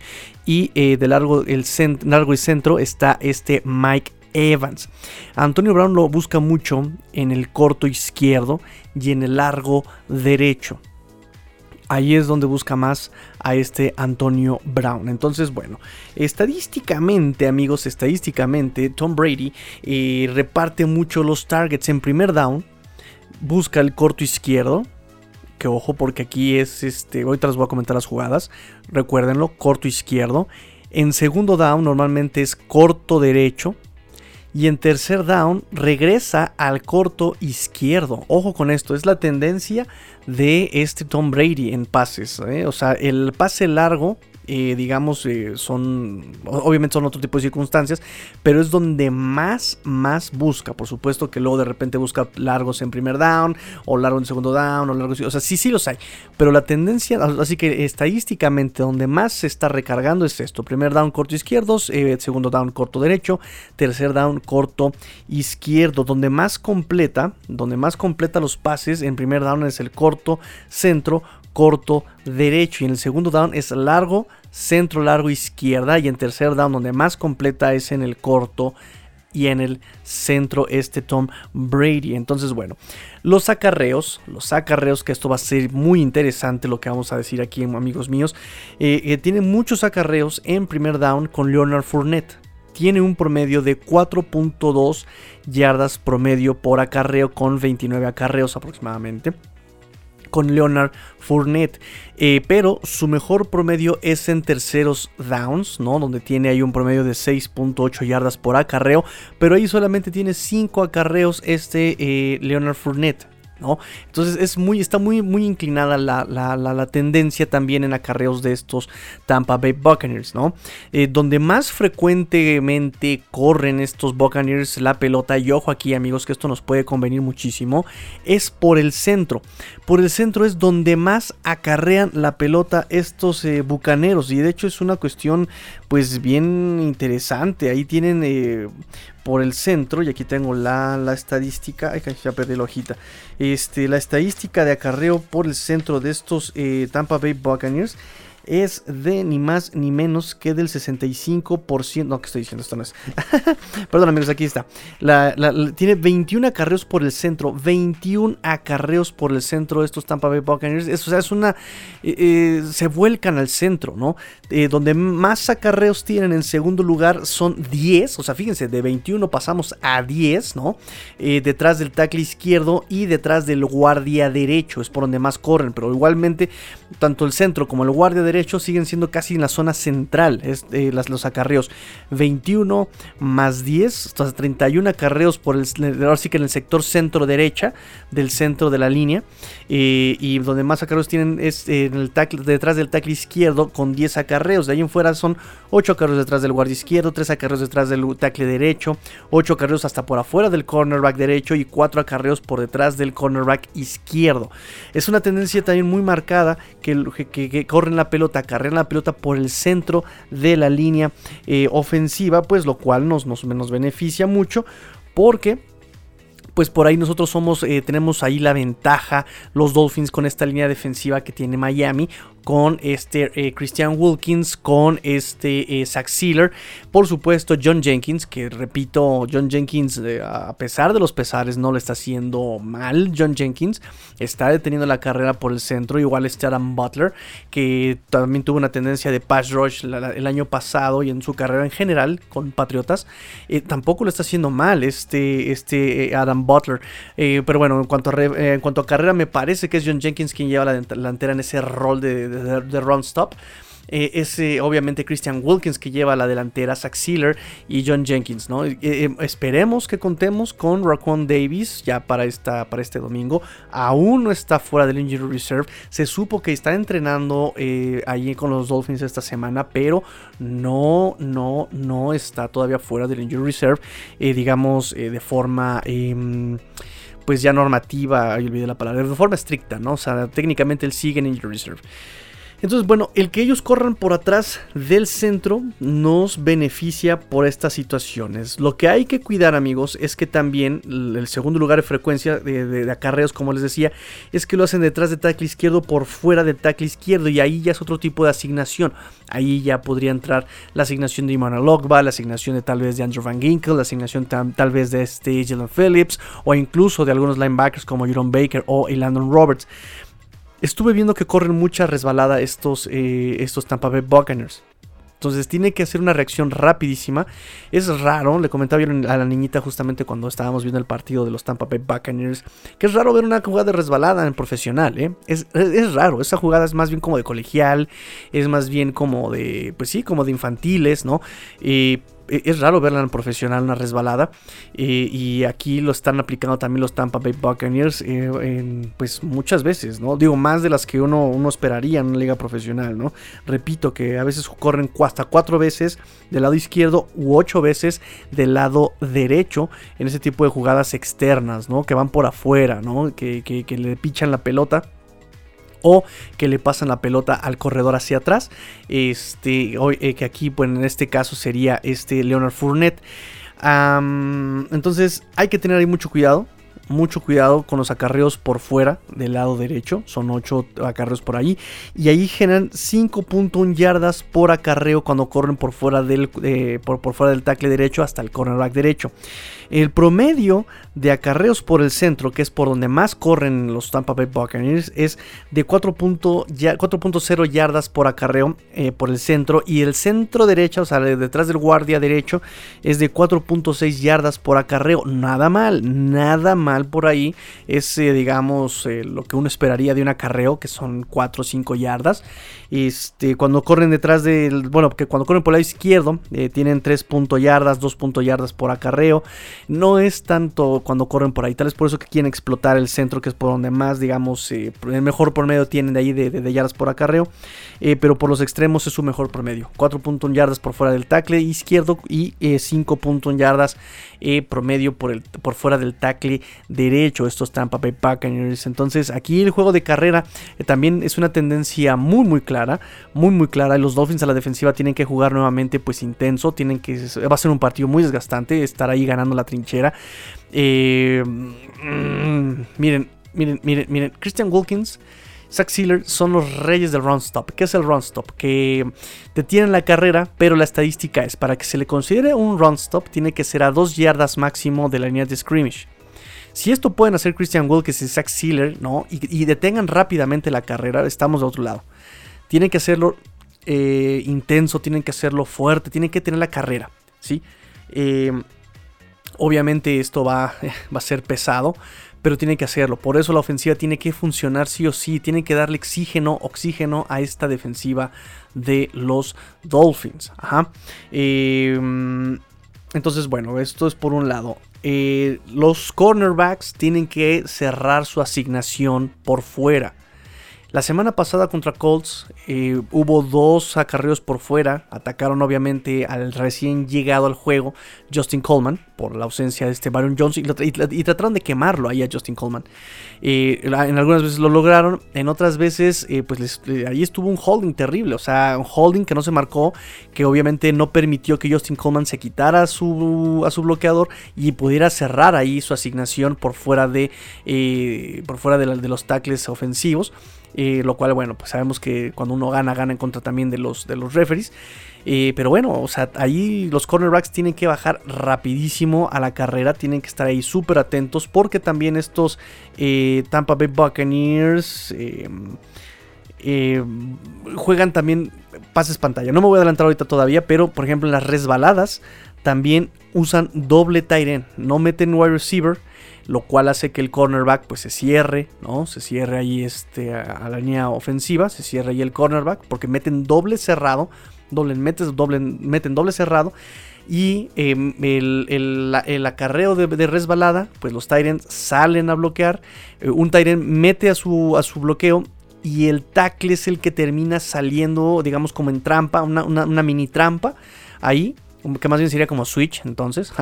Y eh, del largo, el largo y centro está este Mike Evans. Antonio Brown lo busca mucho en el corto izquierdo y en el largo derecho ahí es donde busca más a este Antonio Brown. Entonces, bueno, estadísticamente, amigos, estadísticamente, Tom Brady eh, reparte mucho los targets en primer down, busca el corto izquierdo. Que ojo, porque aquí es este. Ahorita les voy a comentar las jugadas. Recuérdenlo, corto izquierdo. En segundo down, normalmente es corto derecho. Y en tercer down regresa al corto izquierdo. Ojo con esto, es la tendencia de este Tom Brady en pases. ¿eh? O sea, el pase largo eh, digamos, eh, son, obviamente son otro tipo de circunstancias, pero es donde más, más busca. Por supuesto que luego de repente busca largos en primer down, o largo en segundo down, o largos, o sea, sí, sí los hay, pero la tendencia, así que estadísticamente donde más se está recargando es esto, primer down corto izquierdo, eh, segundo down corto derecho, tercer down corto izquierdo, donde más completa, donde más completa los pases en primer down es el corto centro, corto derecho. Y en el segundo down es largo, centro largo izquierda. Y en tercer down, donde más completa es en el corto y en el centro este Tom Brady. Entonces, bueno, los acarreos, los acarreos, que esto va a ser muy interesante lo que vamos a decir aquí, amigos míos. Eh, eh, tiene muchos acarreos en primer down con Leonard Fournette. Tiene un promedio de 4.2 yardas promedio por acarreo con 29 acarreos aproximadamente con Leonard Fournette. Eh, pero su mejor promedio es en terceros downs, ¿no? Donde tiene ahí un promedio de 6.8 yardas por acarreo. Pero ahí solamente tiene 5 acarreos este eh, Leonard Fournette. Entonces es muy, está muy, muy inclinada la, tendencia también en acarreos de estos Tampa Bay Buccaneers, ¿no? Eh, donde más frecuentemente corren estos Buccaneers la pelota, y ojo aquí amigos que esto nos puede convenir muchísimo, es por el centro. Por el centro es donde más acarrean la pelota estos eh, bucaneros y de hecho es una cuestión pues bien interesante. Ahí tienen eh, por el centro, y aquí tengo la, estadística, ay, ya perdí la hojita, este, la estadística de acarreo por el centro de estos eh, Tampa Bay Buccaneers. Es de ni más ni menos que del 65%. No, ¿qué estoy diciendo? Esto no es. [laughs] Perdón, amigos, aquí está. tiene 21 acarreos por el centro. 21 acarreos por el centro estos Tampa Bay Buccaneers. o sea, es una. Eh, eh, se vuelcan al centro, ¿no? Eh, donde más acarreos tienen en segundo lugar son 10. O sea, fíjense, de 21 pasamos a 10, ¿no? detrás del tackle izquierdo y detrás del guardia derecho. Es por donde más corren. Pero igualmente, tanto el centro como el guardia derecho siguen siendo casi en la zona central. Las, los acarreos. 21 más 10, hasta 31 acarreos por el, ahora que en el sector centro derecha del centro de la línea. Eh, y donde más acarreos tienen es en el tackle, detrás del tackle izquierdo con 10 acarreos. De ahí en fuera son 8 acarreos detrás del guardia izquierdo, 3 acarreos detrás del tackle derecho, 8 acarreos hasta por afuera del cornerback derecho y 4 acarreos por detrás del cornerback izquierdo. Es una tendencia también muy marcada que, corren la pelota, carrean la pelota por el centro de la línea eh, ofensiva, pues lo cual nos, nos, nos beneficia mucho porque pues por ahí nosotros somos, eh, tenemos ahí la ventaja, los Dolphins con esta línea defensiva que tiene Miami, con este eh, Christian Wilkins, con este eh, Sealer, por supuesto John Jenkins, que repito, John Jenkins, eh, a pesar de los pesares, no le está haciendo mal. John Jenkins está deteniendo la carrera por el centro, igual este Adam Butler, que también tuvo una tendencia de pass rush el año pasado y en su carrera en general con Patriotas, tampoco lo está haciendo mal este, este Adam Butler. pero bueno, en cuanto, a en cuanto a carrera, me parece que es John Jenkins quien lleva la delantera en ese rol de, Round Stop. Eh, es obviamente Christian Wilkins que lleva la delantera, Zach Sealer y John Jenkins, ¿no? Eh, eh, esperemos que contemos con Raquan Davis ya para, esta, para este domingo. Aún no está fuera del Injury Reserve. Se supo que está entrenando allí con los Dolphins esta semana, pero no, no, no está todavía fuera del Injury Reserve, digamos, de forma em, pues ya normativa, olvidé la palabra, de forma estricta, ¿no? O sea, técnicamente él sigue en Injury Reserve. Entonces, bueno, el que ellos corran por atrás del centro nos beneficia por estas situaciones. Lo que hay que cuidar, amigos, es que también el segundo lugar de frecuencia de, acarreos, como les decía, es que lo hacen detrás de tackle izquierdo por fuera del tackle izquierdo y ahí ya es otro tipo de asignación. Ahí ya podría entrar la asignación de Immanuel Logba, la asignación de tal vez de Andrew Van Ginkel, la asignación tal vez de este Jalen Phillips o incluso de algunos linebackers como Jerome Baker o Landon Roberts. Estuve viendo que corren mucha resbalada estos, eh, estos Tampa Bay Buccaneers. Entonces tiene que hacer una reacción rapidísima. Es raro, le comentaba a la niñita justamente cuando estábamos viendo el partido de los Tampa Bay Buccaneers, que es raro ver una jugada de resbalada en profesional, ¿eh? es, es, raro, esa jugada es más bien como de colegial, es más bien como de, pues sí, como de infantiles, ¿no? Eh, es raro verla en profesional, una resbalada. Y aquí lo están aplicando también los Tampa Bay Buccaneers, eh, pues muchas veces, ¿no? Digo, más de las que uno, uno esperaría en una liga profesional, ¿no? Repito que a veces corren hasta cuatro veces del lado izquierdo u ocho veces del lado derecho en ese tipo de jugadas externas, ¿no? Que van por afuera, ¿no? Que, que le pichan la pelota o que le pasan la pelota al corredor hacia atrás. Este, eh, que aquí, pues en este caso sería este Leonard Fournette. entonces hay que tener ahí mucho cuidado mucho cuidado con los acarreos por fuera del lado derecho. Son 8 acarreos por ahí. Y ahí generan 5.1 yardas por acarreo cuando corren por fuera del, eh, por, por, fuera del tackle derecho hasta el cornerback derecho. El promedio de acarreos por el centro, que es por donde más corren los Tampa Bay Buccaneers, es de 4.0 yardas por acarreo eh, por el centro. Y el centro derecho, o sea, detrás del guardia derecho, es de 4.6 yardas por acarreo. Nada mal, nada mal por ahí es, eh, digamos, eh, lo que uno esperaría de un acarreo, que son 4 o 5 yardas. Este, cuando corren detrás del, bueno, que cuando corren por el lado izquierdo, tienen 3 punto yardas, 2 punto yardas por acarreo. No es tanto cuando corren por ahí, tal vez por eso que quieren explotar el centro, que es por donde más, digamos, el mejor promedio tienen de ahí de, yardas por acarreo. pero por los extremos es su mejor promedio. 4.1 yardas por fuera del tackle izquierdo y 5.1 yardas promedio por, el, por fuera del tackle derecho estos Tampa Bay Buccaneers. Entonces aquí el juego de carrera eh, también es una tendencia muy muy clara, muy muy clara. Los Dolphins a la defensiva tienen que jugar nuevamente pues intenso, tienen que va a ser un partido muy desgastante estar ahí ganando la trinchera. Eh, mm, miren, miren, miren, miren, Christian Wilkins Zach Sealer son los reyes del run stop. ¿Qué es el run stop? Que detienen la carrera, pero la estadística es, para que se le considere un run stop, tiene que ser a 2 yardas máximo de la línea de scrimmage. Si esto pueden hacer Christian Wilkes y Zach Sealer, ¿no? Y, detengan rápidamente la carrera, estamos de otro lado. Tienen que hacerlo eh, intenso, tienen que hacerlo fuerte, tienen que tener la carrera, ¿sí? Eh, obviamente esto va, [laughs] va a ser pesado, pero tiene que hacerlo. Por eso la ofensiva tiene que funcionar sí o sí. Tiene que darle oxígeno, oxígeno a esta defensiva de los Dolphins. Em, entonces, bueno, esto es por un lado. Eh, los cornerbacks tienen que cerrar su asignación por fuera. La semana pasada contra Colts eh, hubo dos acarreos por fuera. Atacaron obviamente al recién llegado al juego Justin Coleman por la ausencia de este Byron Jones y, trataron de quemarlo ahí a Justin Coleman. Eh, en algunas veces lo lograron, en otras veces eh, pues ahí estuvo un holding terrible. O sea, un holding que no se marcó, que obviamente no permitió que Justin Coleman se quitara a su, a su bloqueador y pudiera cerrar ahí su asignación por fuera de, por fuera de los tackles ofensivos lo cual, bueno, pues sabemos que cuando uno gana, gana en contra también de los, de los referees. pero bueno, o sea, ahí los cornerbacks tienen que bajar rapidísimo a la carrera, tienen que estar ahí súper atentos porque también estos eh, Tampa Bay Buccaneers eh, eh, juegan también pases pantalla. No me voy a adelantar ahorita todavía, pero por ejemplo en las resbaladas también usan doble tight end, no meten wide receiver lo cual hace que el cornerback pues se cierre, ¿no? Se cierre ahí este, a, la línea ofensiva, se cierre ahí el cornerback, porque meten doble cerrado, doble, doble, meten doble cerrado. Y em, el, acarreo de, resbalada, pues los Tyrants salen a bloquear. Eh, un Tyrant mete a su, a su bloqueo y el tackle es el que termina saliendo, digamos, como en trampa, una, una mini trampa ahí que más bien sería como switch, entonces.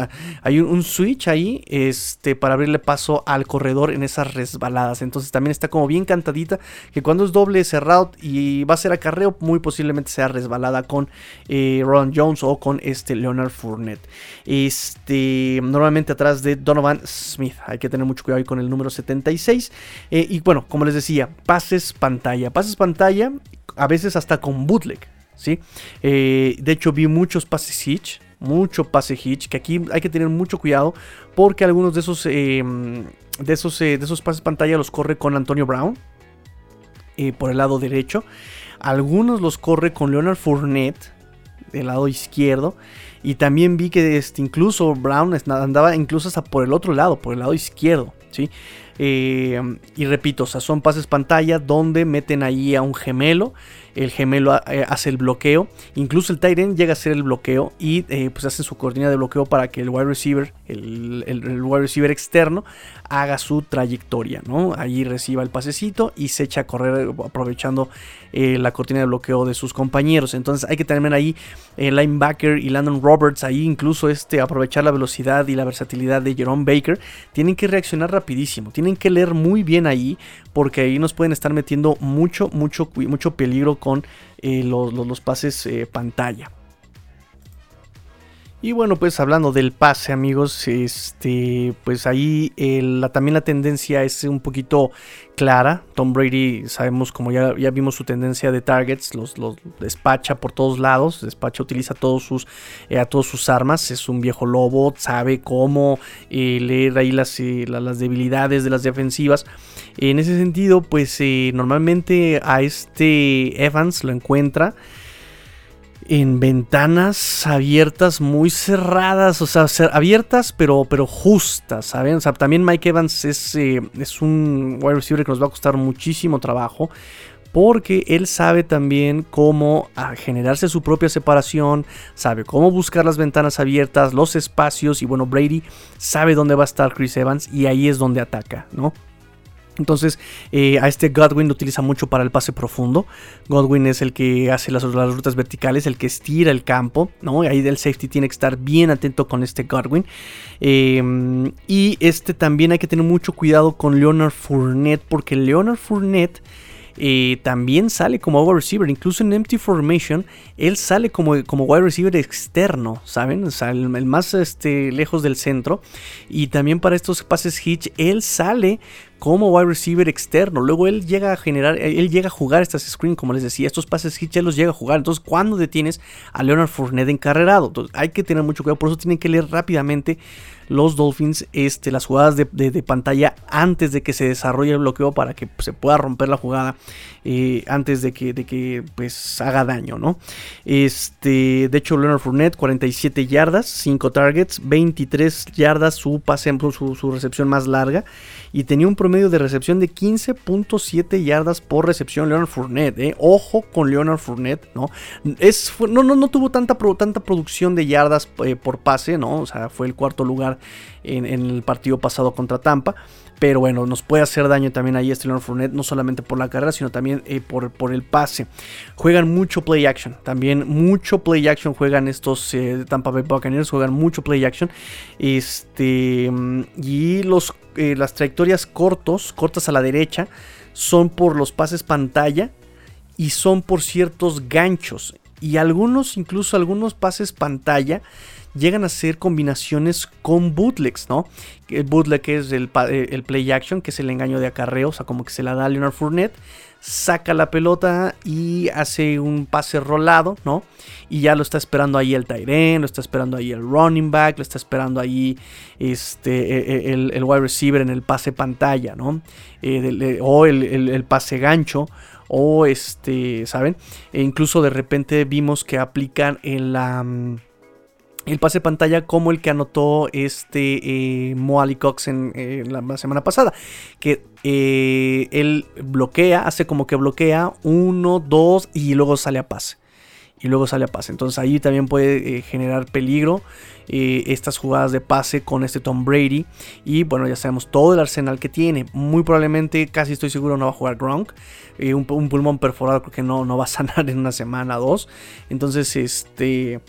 Hay un, switch ahí este, para abrirle paso al corredor en esas resbaladas. Entonces también está como bien cantadita, que cuando es doble cerrado y va a ser acarreo, muy posiblemente sea resbalada con eh, Ron Jones o con este Leonard Fournette. Este, normalmente atrás de Donovan Smith. Hay que tener mucho cuidado ahí con el número 76. Eh, y bueno, como les decía, pases pantalla. Pases pantalla, a veces hasta con bootleg. ¿Sí? Eh, de hecho, vi muchos pases hitch, mucho pase hitch, que aquí hay que tener mucho cuidado porque algunos de esos, em, de esos, eh, de esos pases pantalla los corre con Antonio Brown eh, por el lado derecho. Algunos los corre con Leonard Fournette del lado izquierdo. Y también vi que este, incluso Brown andaba incluso hasta por el otro lado, por el lado izquierdo. ¿sí? y repito, son pases pantalla donde meten ahí a un gemelo el gemelo eh, hace el bloqueo, incluso el Tyrant llega a hacer el bloqueo y eh, pues hacen su coordinada de bloqueo para que el wide receiver, el, wide receiver externo, haga su trayectoria, ¿no? Allí reciba el pasecito y se echa a correr aprovechando eh, la cortina de bloqueo de sus compañeros. Entonces hay que tener ahí el linebacker y Landon Roberts, ahí incluso este, aprovechar la velocidad y la versatilidad de Jerome Baker. Tienen que reaccionar rapidísimo, tienen que leer muy bien ahí porque ahí nos pueden estar metiendo mucho, mucho, mucho peligro con eh, los, pases eh, pantalla. Y bueno, pues hablando del pase, amigos, este, pues ahí la, también la tendencia es un poquito clara. Tom Brady, sabemos como ya, ya vimos su tendencia de targets, los, los despacha por todos lados, despacha, utiliza todos sus, eh, a todas sus armas, es un viejo lobo, sabe cómo eh, leer ahí las, eh, las debilidades de las defensivas. En ese sentido, pues normalmente a este Evans lo encuentra en ventanas abiertas muy cerradas, o sea, abiertas pero, pero justas, ¿saben? O sea, también Mike Evans es, eh, es un wide receiver que nos va a costar muchísimo trabajo porque él sabe también cómo ah, generarse su propia separación, sabe cómo buscar las ventanas abiertas, los espacios y bueno, Brady sabe dónde va a estar Chris Evans y ahí es donde ataca, ¿no? Entonces, eh, a este Godwin lo utiliza mucho para el pase profundo. Godwin es el que hace las, rutas verticales, el que estira el campo, ¿no? Ahí del safety tiene que estar bien atento con este Godwin. Em, y este también hay que tener mucho cuidado con Leonard Fournette, porque Leonard Fournette también sale como wide receiver. Incluso en Empty Formation, él sale como, como wide receiver externo, ¿saben? O sea, el, más este, lejos del centro. Y también para estos pases hitch, él sale como wide receiver externo. Luego él llega a generar, él llega a jugar estas screens, como les decía, estos pases hitch él los llega a jugar. Entonces, cuando detienes a Leonard Fournette encarrerado? Entonces, hay que tener mucho cuidado, por eso tienen que leer rápidamente los Dolphins este, las jugadas de, pantalla antes de que se desarrolle el bloqueo para que se pueda romper la jugada eh, antes de que, de que pues haga daño, ¿no? Este, de hecho, Leonard Fournette, 47 yardas, 5 targets, 23 yardas, su pase, su, su recepción más larga y tenía un promedio de recepción de 15.7 yardas por recepción Leonard Fournette, ¿eh? Ojo con Leonard Fournette, ¿no? Es, no, no, no tuvo tanta, tanta producción de yardas eh, por pase, ¿no? O sea, fue el cuarto lugar en, el partido pasado contra Tampa. Pero bueno, nos puede hacer daño también ahí este Leonard Fournette, no solamente por la carrera, sino también eh, por, por, el pase. Juegan mucho play action, también mucho play action juegan estos eh, Tampa Bay Buccaneers, juegan mucho play action. Este, y los, eh, las trayectorias cortos, cortas a la derecha, son por los pases pantalla y son por ciertos ganchos. Y algunos, incluso algunos pases pantalla llegan a ser combinaciones con bootlegs, ¿no? El bootleg es el, eh, el, play action, que es el engaño de acarreo, o sea, como que se la da a Leonard Fournette, saca la pelota y hace un pase rolado, ¿no? Y ya lo está esperando ahí el Tyren, lo está esperando ahí el running back, lo está esperando ahí este, e, e, el, wide receiver en el pase pantalla, ¿no? Eh, o el, el pase gancho o este, ¿saben? E incluso de repente vimos que aplican en la mm, el pase pantalla como el que anotó este eh, Cox en, la semana pasada. Que eh, él bloquea, hace como que bloquea uno, dos y luego sale a pase. Y luego sale a pase. Entonces ahí también puede eh, generar peligro eh, estas jugadas de pase con este Tom Brady. Y bueno, ya sabemos todo el arsenal que tiene. Muy probablemente, casi estoy seguro, no va a jugar Gronk. Un, un, pulmón perforado creo que no, no va a [laughs] sanar en una semana o dos. Entonces, este...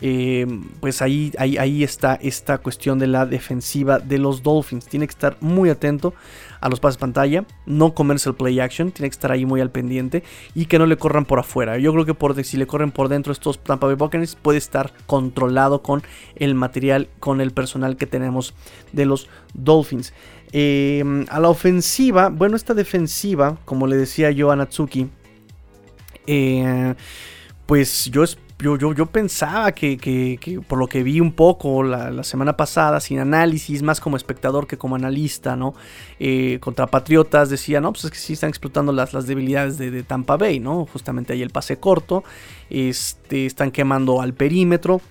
Eh, pues ahí, ahí, ahí, está esta cuestión de la defensiva de los Dolphins. Tiene que estar muy atento a los pases pantalla, no comerse el play action, tiene que estar ahí muy al pendiente y que no le corran por afuera. Yo creo que por, si le corren por dentro estos Tampa Bay Buccaneers puede estar controlado con el material, con el personal que tenemos de los Dolphins. Eh, a la ofensiva, bueno, esta defensiva, como le decía yo a Natsuki, eh, pues yo espero yo, yo, pensaba que, por lo que vi un poco la, semana pasada, sin análisis, más como espectador que como analista, ¿no? Eh, contra Patriotas decía, no, pues es que sí están explotando las, las debilidades de, Tampa Bay, ¿no? Justamente ahí el pase corto, este, están quemando al perímetro,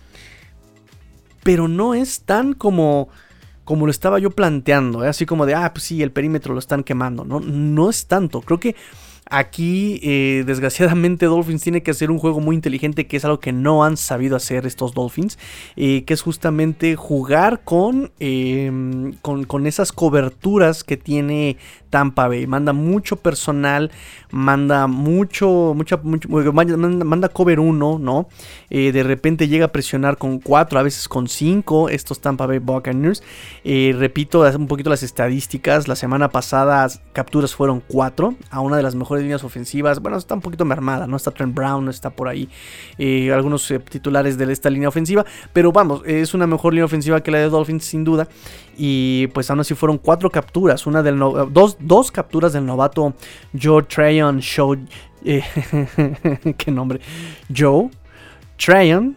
pero no es tan como como lo estaba yo planteando, ¿eh? así como de, ah, pues sí, el perímetro lo están quemando, ¿no? No es tanto, creo que Aquí, eh, desgraciadamente, Dolphins tiene que hacer un juego muy inteligente, que es algo que no han sabido hacer estos Dolphins, eh, que es justamente jugar con, em, con, con, esas coberturas que tiene Tampa Bay. Manda mucho personal, manda mucho, mucho manda, cover 1, ¿no? Eh, de repente llega a presionar con 4, a veces con 5 estos Tampa Bay Buccaneers. Eh, repito un poquito las estadísticas. La semana pasada capturas fueron 4 a una de las mejores líneas ofensivas. Bueno, está un poquito mermada, ¿no? Está Trent Brown, no está por ahí. Eh, algunos titulares de esta línea ofensiva. Pero vamos, es una mejor línea ofensiva que la de Dolphins, sin duda. Y pues aún así fueron 4 capturas. Una del dos, dos capturas del novato Joe Trayon Show. Eh, [laughs] ¿Qué nombre? Joe Trayon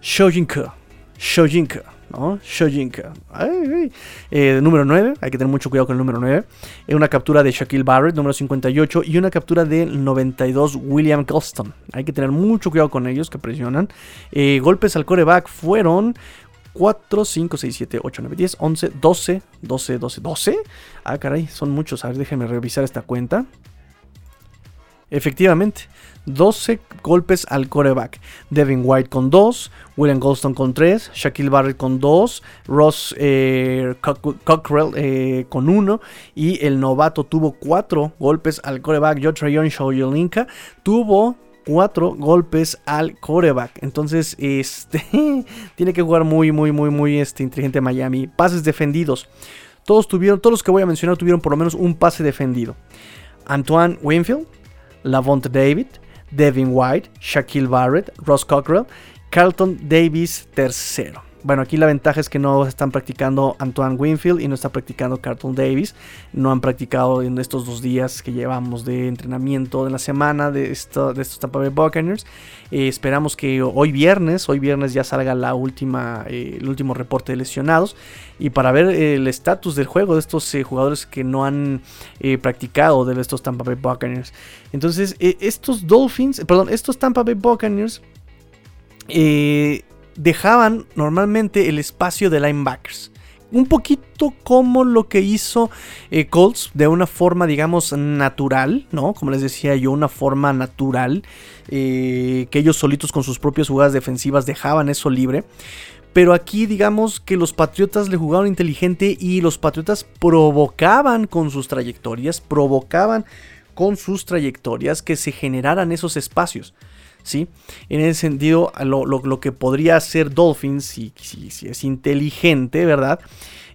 Shojinka. Shojinka. ¿No? Shojinka. Eh, número 9, hay que tener mucho cuidado con el número 9. Eh, una captura de Shaquille Barrett, número 58. Y una captura del 92, William Gulston. Hay que tener mucho cuidado con ellos que presionan. golpes al coreback fueron 4, 5, 6, 7, 8, 9, 10, 11, 12, 12, 12, 12. Ah, caray, son muchos. A ver, déjenme revisar esta cuenta. Efectivamente, 12 golpes al coreback. Devin White con 2, William Goldstone con 3, Shaquille Barrett con 2, Ross eh, Cockrell eh, con 1 y el novato tuvo 4 golpes al coreback. Joe Trayon Shoyolinka tuvo cuatro golpes al coreback. Entonces, este [laughs] tiene que jugar muy, muy, muy, muy este, inteligente Miami. Pases defendidos. Todos tuvieron, todos los que voy a mencionar tuvieron por lo menos un pase defendido. Antoine Winfield, Lavonte David, Devin White, Shaquille Barrett, Ross Cockrell, Carlton Davis III. Bueno, aquí la ventaja es que no están practicando Antoine Winfield y no está practicando Carlton Davis. No han practicado en estos dos días que llevamos de entrenamiento de la semana de, esto, de estos Tampa Bay Buccaneers. Eh, esperamos que hoy viernes, hoy viernes ya salga la última, eh, el último reporte de lesionados. Y para ver el estatus del juego de estos eh, jugadores que no han practicado de estos Tampa Bay Buccaneers. Entonces, estos Dolphins, perdón, estos Tampa Bay Buccaneers dejaban normalmente el espacio de linebackers. Un poquito como lo que hizo eh, Colts de una forma, digamos, natural, ¿no? Como les decía yo, una forma natural. Eh, que ellos solitos con sus propias jugadas defensivas dejaban eso libre. Pero aquí digamos que los Patriotas le jugaron inteligente y los Patriotas provocaban con sus trayectorias, provocaban con sus trayectorias que se generaran esos espacios. ¿Sí? En ese sentido, lo, que podría hacer Dolphins, si, si, es inteligente, ¿verdad?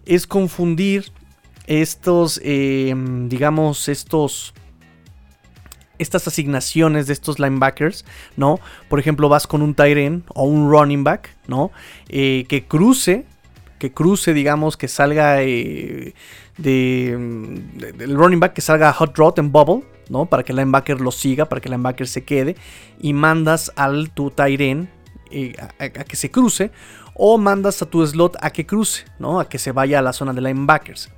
Es confundir estos, em, digamos, estos estas asignaciones de estos linebackers, ¿no? Por ejemplo, vas con un tight o un running back, ¿no? Eh, que cruce, que cruce, digamos, que salga eh, de, del running back, que salga hot rod en bubble, ¿no? Para que el linebacker lo siga, para que el linebacker se quede. Y mandas al tu Tyren eh, a, que se cruce. O mandas a tu slot a que cruce, ¿no? A que se vaya a la zona de linebackers.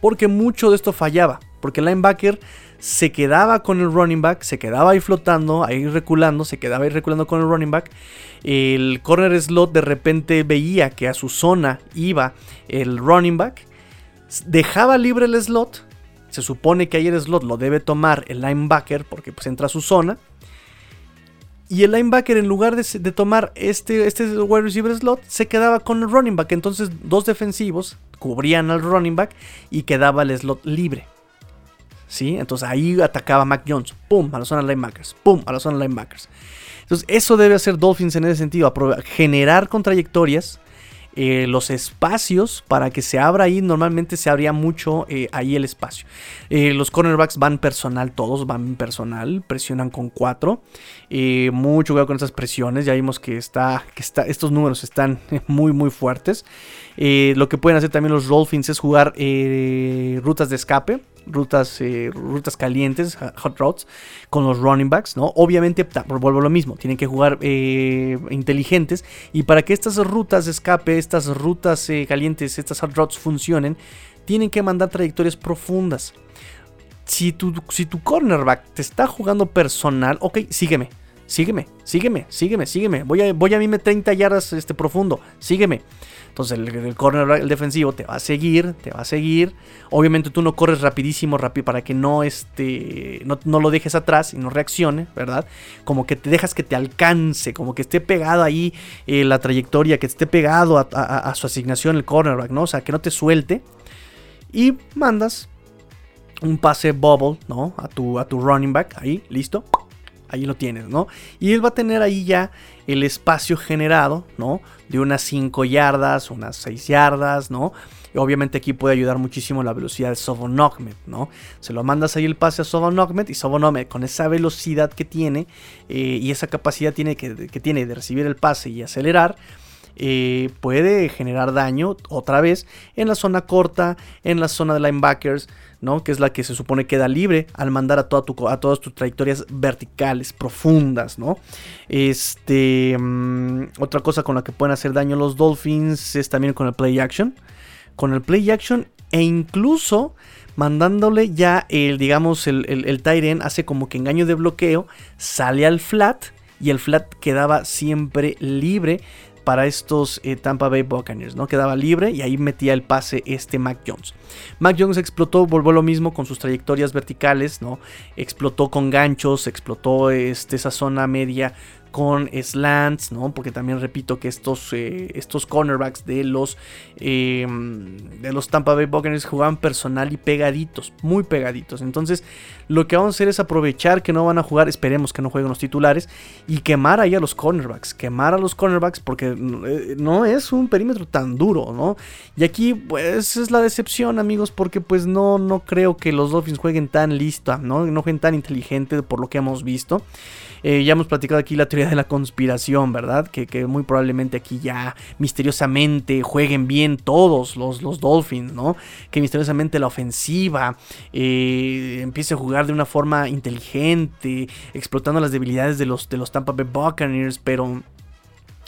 Porque mucho de esto fallaba. Porque el linebacker se quedaba con el running back, se quedaba ahí flotando, ahí reculando, se quedaba ahí reculando con el running back. El corner slot de repente veía que a su zona iba el running back, dejaba libre el slot se supone que el slot lo debe tomar el linebacker porque pues entra a su zona. Y el linebacker en lugar de, tomar este, este wide receiver slot se quedaba con el running back. Entonces dos defensivos cubrían al running back y quedaba el slot libre. ¿Sí? Entonces ahí atacaba Mac Jones. ¡Pum! A la zona linebackers. ¡Pum! A la zona linebackers. Entonces eso debe hacer Dolphins en ese sentido. Generar con trayectorias eh, los espacios para que se abra ahí. Normalmente se abría mucho eh, ahí el espacio. Eh, los cornerbacks van personal, todos van personal, presionan con 4. mucho cuidado con esas presiones. Ya vimos que, está, que está, estos números están [laughs] muy, muy fuertes. lo que pueden hacer también los Dolphins es jugar rutas de escape rutas, eh, rutas calientes, hot routes, con los running backs, ¿no? Obviamente, vuelvo a lo mismo, tienen que jugar eh, inteligentes y para que estas rutas de escape, estas rutas eh, calientes, estas hot routes funcionen, tienen que mandar trayectorias profundas. Si tu, si tu cornerback te está jugando personal, ok, sígueme, sígueme, sígueme, sígueme, sígueme. Voy a, voy a mí 30 yardas este, profundo, sígueme. Entonces el, corner, el defensivo te va a seguir, te va a seguir. Obviamente tú no corres rapidísimo, rápido para que no, este, no, lo dejes atrás y no reaccione, ¿verdad? Como que te dejas que te alcance, como que esté pegado ahí eh, la trayectoria, que esté pegado a, su asignación el cornerback, ¿no? O sea, que no te suelte. Y mandas un pase bubble, ¿no? A tu, a tu running back, ahí, listo ahí lo tienes, ¿no? Y él va a tener ahí ya el espacio generado, ¿no? De unas 5 yardas, unas 6 yardas, ¿no? Y obviamente aquí puede ayudar muchísimo la velocidad de Sobon ¿no? Se lo mandas ahí el pase a Sobon y Sobon con esa velocidad que tiene eh, y esa capacidad tiene que, tiene de recibir el pase y acelerar, eh, puede generar daño otra vez en la zona corta, en la zona de linebackers, ¿no? Que es la que se supone queda libre al mandar a, toda tu, a todas tus trayectorias verticales, profundas, ¿no? Este, mm, otra cosa con la que pueden hacer daño los Dolphins es también con el play action. Con el play action e incluso mandándole ya el, digamos, el, el, hace como que engaño de bloqueo, sale al flat y el flat quedaba siempre libre para estos eh, Tampa Bay Buccaneers, ¿no? Quedaba libre y ahí metía el pase este Mac Jones. Mac Jones explotó, volvió lo mismo con sus trayectorias verticales, ¿no? Explotó con ganchos, explotó este, esa zona media con slants, ¿no? Porque también repito que estos, eh, estos cornerbacks de los, em, de los Tampa Bay Buccaneers jugaban personal y pegaditos, muy pegaditos. Entonces, lo que vamos a hacer es aprovechar que no van a jugar, esperemos que no jueguen los titulares, y quemar ahí a los cornerbacks, quemar a los cornerbacks porque eh, no es un perímetro tan duro, ¿no? Y aquí, pues, es la decepción, amigos, porque pues no, no creo que los Dolphins jueguen tan lista, ¿no? No jueguen tan inteligente por lo que hemos visto. Eh, ya hemos platicado aquí la teoría de la conspiración, ¿verdad? Que, muy probablemente aquí ya misteriosamente jueguen bien todos los, los Dolphins, ¿no? Que misteriosamente la ofensiva eh, empiece a jugar de una forma inteligente, explotando las debilidades de los, de los Tampa Bay Buccaneers, pero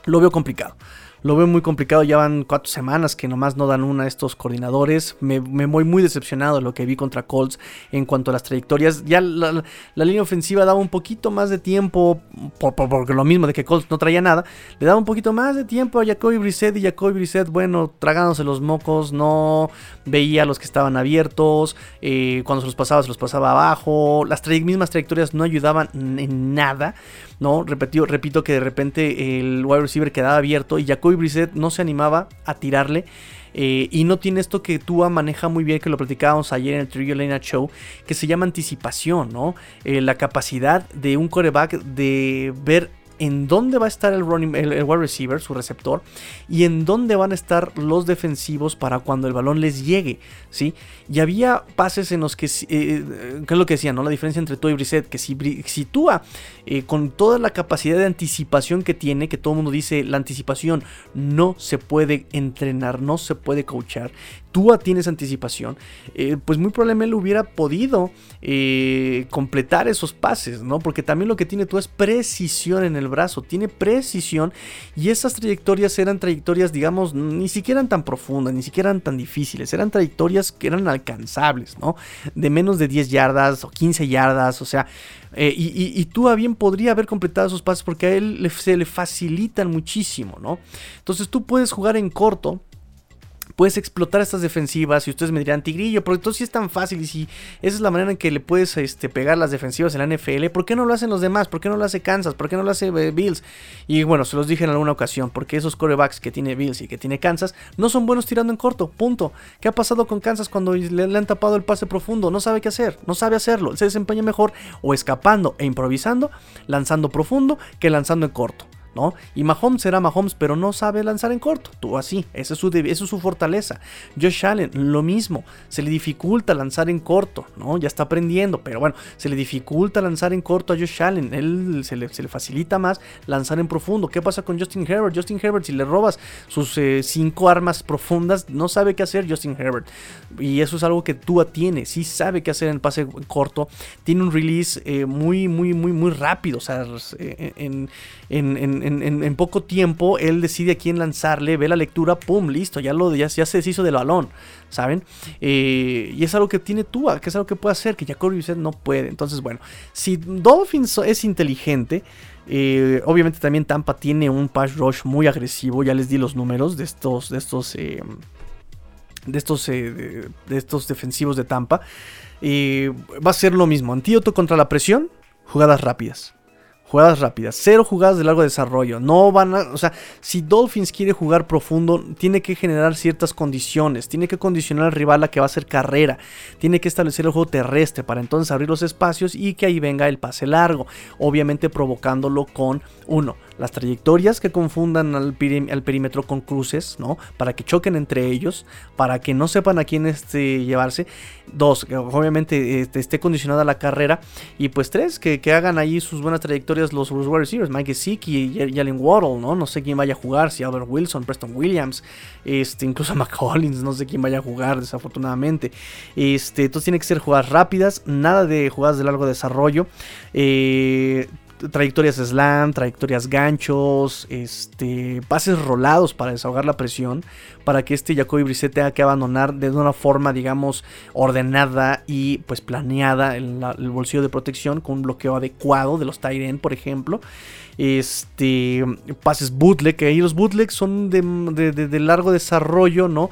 lo veo complicado. Lo veo muy complicado, ya van cuatro semanas que nomás no dan una a estos coordinadores. Me, voy muy decepcionado de lo que vi contra Colts en cuanto a las trayectorias. Ya la, línea ofensiva daba un poquito más de tiempo, por, porque lo mismo de que Colts no traía nada, le daba un poquito más de tiempo a Jacoby Brissett y Jacoby Brissett, bueno, tragándose los mocos, no veía los que estaban abiertos, eh, cuando se los pasaba se los pasaba abajo, las mismas trayectorias no ayudaban en nada. ¿no? Repetido, repito que de repente el wide receiver quedaba abierto y Jacoby Brissett no se animaba a tirarle. Eh, y no tiene esto que Tua maneja muy bien, que lo platicábamos ayer en el Trigger Show, que se llama anticipación, ¿no? Eh, la capacidad de un coreback de ver en dónde va a estar el, running, el, wide receiver, su receptor, y en dónde van a estar los defensivos para cuando el balón les llegue, ¿sí? Y había pases en los que, eh, eh, ¿qué es lo que decía, no? La diferencia entre Tua y Brissett, que si, si Tua, eh, con toda la capacidad de anticipación que tiene, que todo el mundo dice, la anticipación no se puede entrenar, no se puede coachar, Tua tienes anticipación, eh, pues muy probablemente hubiera podido eh, completar esos pases, ¿no? Porque también lo que tiene Tua es precisión en el brazo, tiene precisión y esas trayectorias eran trayectorias, digamos, ni siquiera tan profundas, ni siquiera tan difíciles, eran trayectorias que eran alcanzables, ¿no? De menos de 10 yardas o 15 yardas, o sea, eh, y, y, Tua bien podría haber completado esos pases porque a él se le facilitan muchísimo, ¿no? Entonces tú puedes jugar en corto puedes explotar estas defensivas. Y ustedes me dirán, Tigrillo, porque todo sí es tan fácil. Y si esa es la manera en que le puedes este, pegar las defensivas en la NFL, ¿por qué no lo hacen los demás? ¿Por qué no lo hace Kansas? ¿Por qué no lo hace eh, Bills? Y bueno, se los dije en alguna ocasión, porque esos corebacks que tiene Bills y que tiene Kansas no son buenos tirando en corto. Punto. ¿Qué ha pasado con Kansas cuando le, le han tapado el pase profundo? No sabe qué hacer, no sabe hacerlo. Se desempeña mejor o escapando e improvisando, lanzando profundo que lanzando en corto. ¿No? Y Mahomes será Mahomes, pero no sabe lanzar en corto. Tú así, esa es su, es su fortaleza. Josh Allen, lo mismo, se le dificulta lanzar en corto, ¿no? Ya está aprendiendo, pero bueno, se le dificulta lanzar en corto a Josh Allen. Él se le, facilita más lanzar en profundo. ¿Qué pasa con Justin Herbert? Justin Herbert, si le robas sus eh, cinco armas profundas, no sabe qué hacer Justin Herbert. Y eso es algo que Tua tiene, sí sabe qué hacer en pase corto. Tiene un release eh, muy, muy, muy, muy rápido. O sea, en en, poco tiempo él decide a quién lanzarle, ve la lectura, pum, listo, ya, lo, ya, se deshizo del balón, ¿saben? Eh, y es algo que tiene Tua, que es algo que puede hacer, que Jacoby Brissett no puede. Entonces, bueno, si Dolphins es inteligente, eh, obviamente también Tampa tiene un pass rush muy agresivo, ya les di los números de estos, de estos, eh, de estos, de, estos defensivos de Tampa. va a ser lo mismo, antídoto contra la presión, jugadas rápidas. Jugadas rápidas, cero jugadas de largo desarrollo. No van a, o sea, si Dolphins quiere jugar profundo, tiene que generar ciertas condiciones, tiene que condicionar al rival a que va a hacer carrera, tiene que establecer el juego terrestre para entonces abrir los espacios y que ahí venga el pase largo, obviamente provocándolo con uno, las trayectorias que confundan al, perímetro con cruces, ¿no? Para que choquen entre ellos, para que no sepan a quién este, llevarse. Dos, que obviamente este, esté condicionada la carrera. Y pues tres, que, hagan ahí sus buenas trayectorias los, wide receivers, Mike Gesicki y Jalen Waddle, ¿no? No sé quién vaya a jugar, si Albert Wilson, Preston Williams, este, incluso [laughs] McCollins, no sé quién vaya a jugar, desafortunadamente. Este, entonces tiene que ser jugadas rápidas, nada de jugadas de largo desarrollo. Eh, trayectorias slam, trayectorias ganchos, este, pases rolados para desahogar la presión, para que este Jacoby Brissett tenga que abandonar de una forma, digamos, ordenada y pues planeada el, el bolsillo de protección con un bloqueo adecuado de los tight end, por ejemplo. Este, pases bootleg, que ahí los bootlegs son de, de largo desarrollo, ¿no?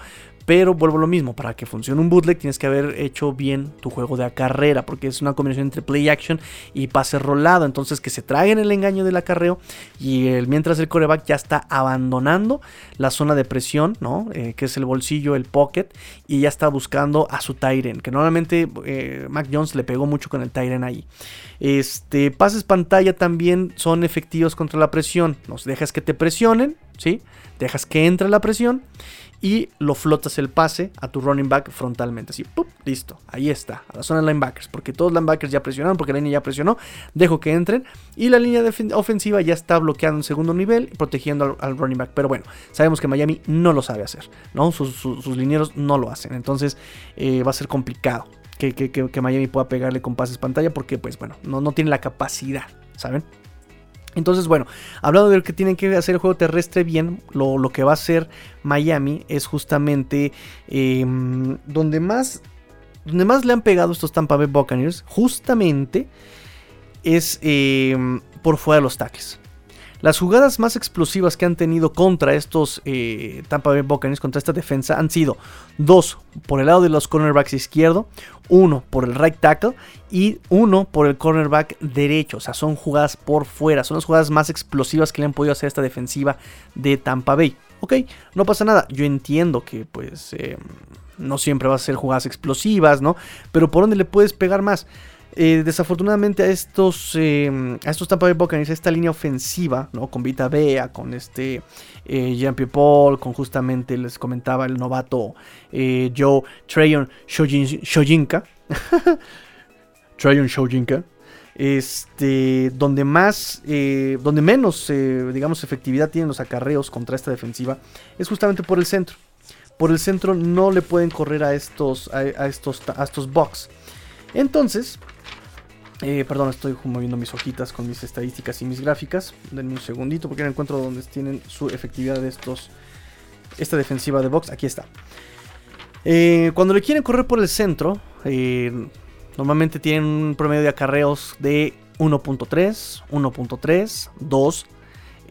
Pero vuelvo a lo mismo, para que funcione un bootleg tienes que haber hecho bien tu juego de carrera, porque es una combinación entre play action y pase rolado. Entonces que se traigan el engaño del acarreo y mientras el coreback ya está abandonando la zona de presión, ¿no? Eh, que es el bolsillo, el pocket, y ya está buscando a su Tyren, que normalmente eh, Mac Jones le pegó mucho con el Tyren ahí. Este, pases pantalla también son efectivos contra la presión. Nos dejas que te presionen, ¿sí? Dejas que entre la presión y lo flotas el pase a tu running back frontalmente. Así, listo, ahí está, a la zona de linebackers, porque todos los linebackers ya presionaron, porque la línea ya presionó, dejo que entren y la línea ofensiva ya está bloqueando en segundo nivel, protegiendo al, running back. Pero bueno, sabemos que Miami no lo sabe hacer, ¿no? Sus, linieros no lo hacen, entonces eh, va a ser complicado. Que, Miami pueda pegarle con pases pantalla porque pues bueno, no, no tiene la capacidad, ¿saben? Entonces, bueno, hablando de lo que tienen que hacer el juego terrestre bien, lo, que va a hacer Miami es justamente em, donde, más, donde más le han pegado estos Tampa Bay Buccaneers, justamente es em, por fuera de los tackles. Las jugadas más explosivas que han tenido contra estos eh, Tampa Bay Buccaneers, contra esta defensa, han sido dos por el lado de los cornerbacks izquierdo, uno por el right tackle y uno por el cornerback derecho. O sea, son jugadas por fuera, son las jugadas más explosivas que le han podido hacer a esta defensiva de Tampa Bay. Ok, no pasa nada. Yo entiendo que pues em, no siempre va a ser jugadas explosivas, ¿no? Pero ¿por dónde le puedes pegar más? Eh, desafortunadamente a estos, eh, a estos Tampa Bay Buccaneers, esta línea ofensiva, ¿no? Con Vita Bea, con este eh, Jean Pierre Paul, con justamente les comentaba el novato eh, Joe Trayon Shojinka. [laughs] Trayon Shojinka. Este, donde más, donde menos, digamos, efectividad tienen los acarreos contra esta defensiva es justamente por el centro. Por el centro no le pueden correr a estos, a, estos, a estos box. Entonces, eh, perdón, estoy moviendo mis hojitas con mis estadísticas y mis gráficas. Denme un segundito porque no encuentro donde tienen su efectividad de estos. Esta defensiva de box. Aquí está. Eh, cuando le quieren correr por el centro, eh, normalmente tienen un promedio de acarreos de 1.3, 1.3, 2,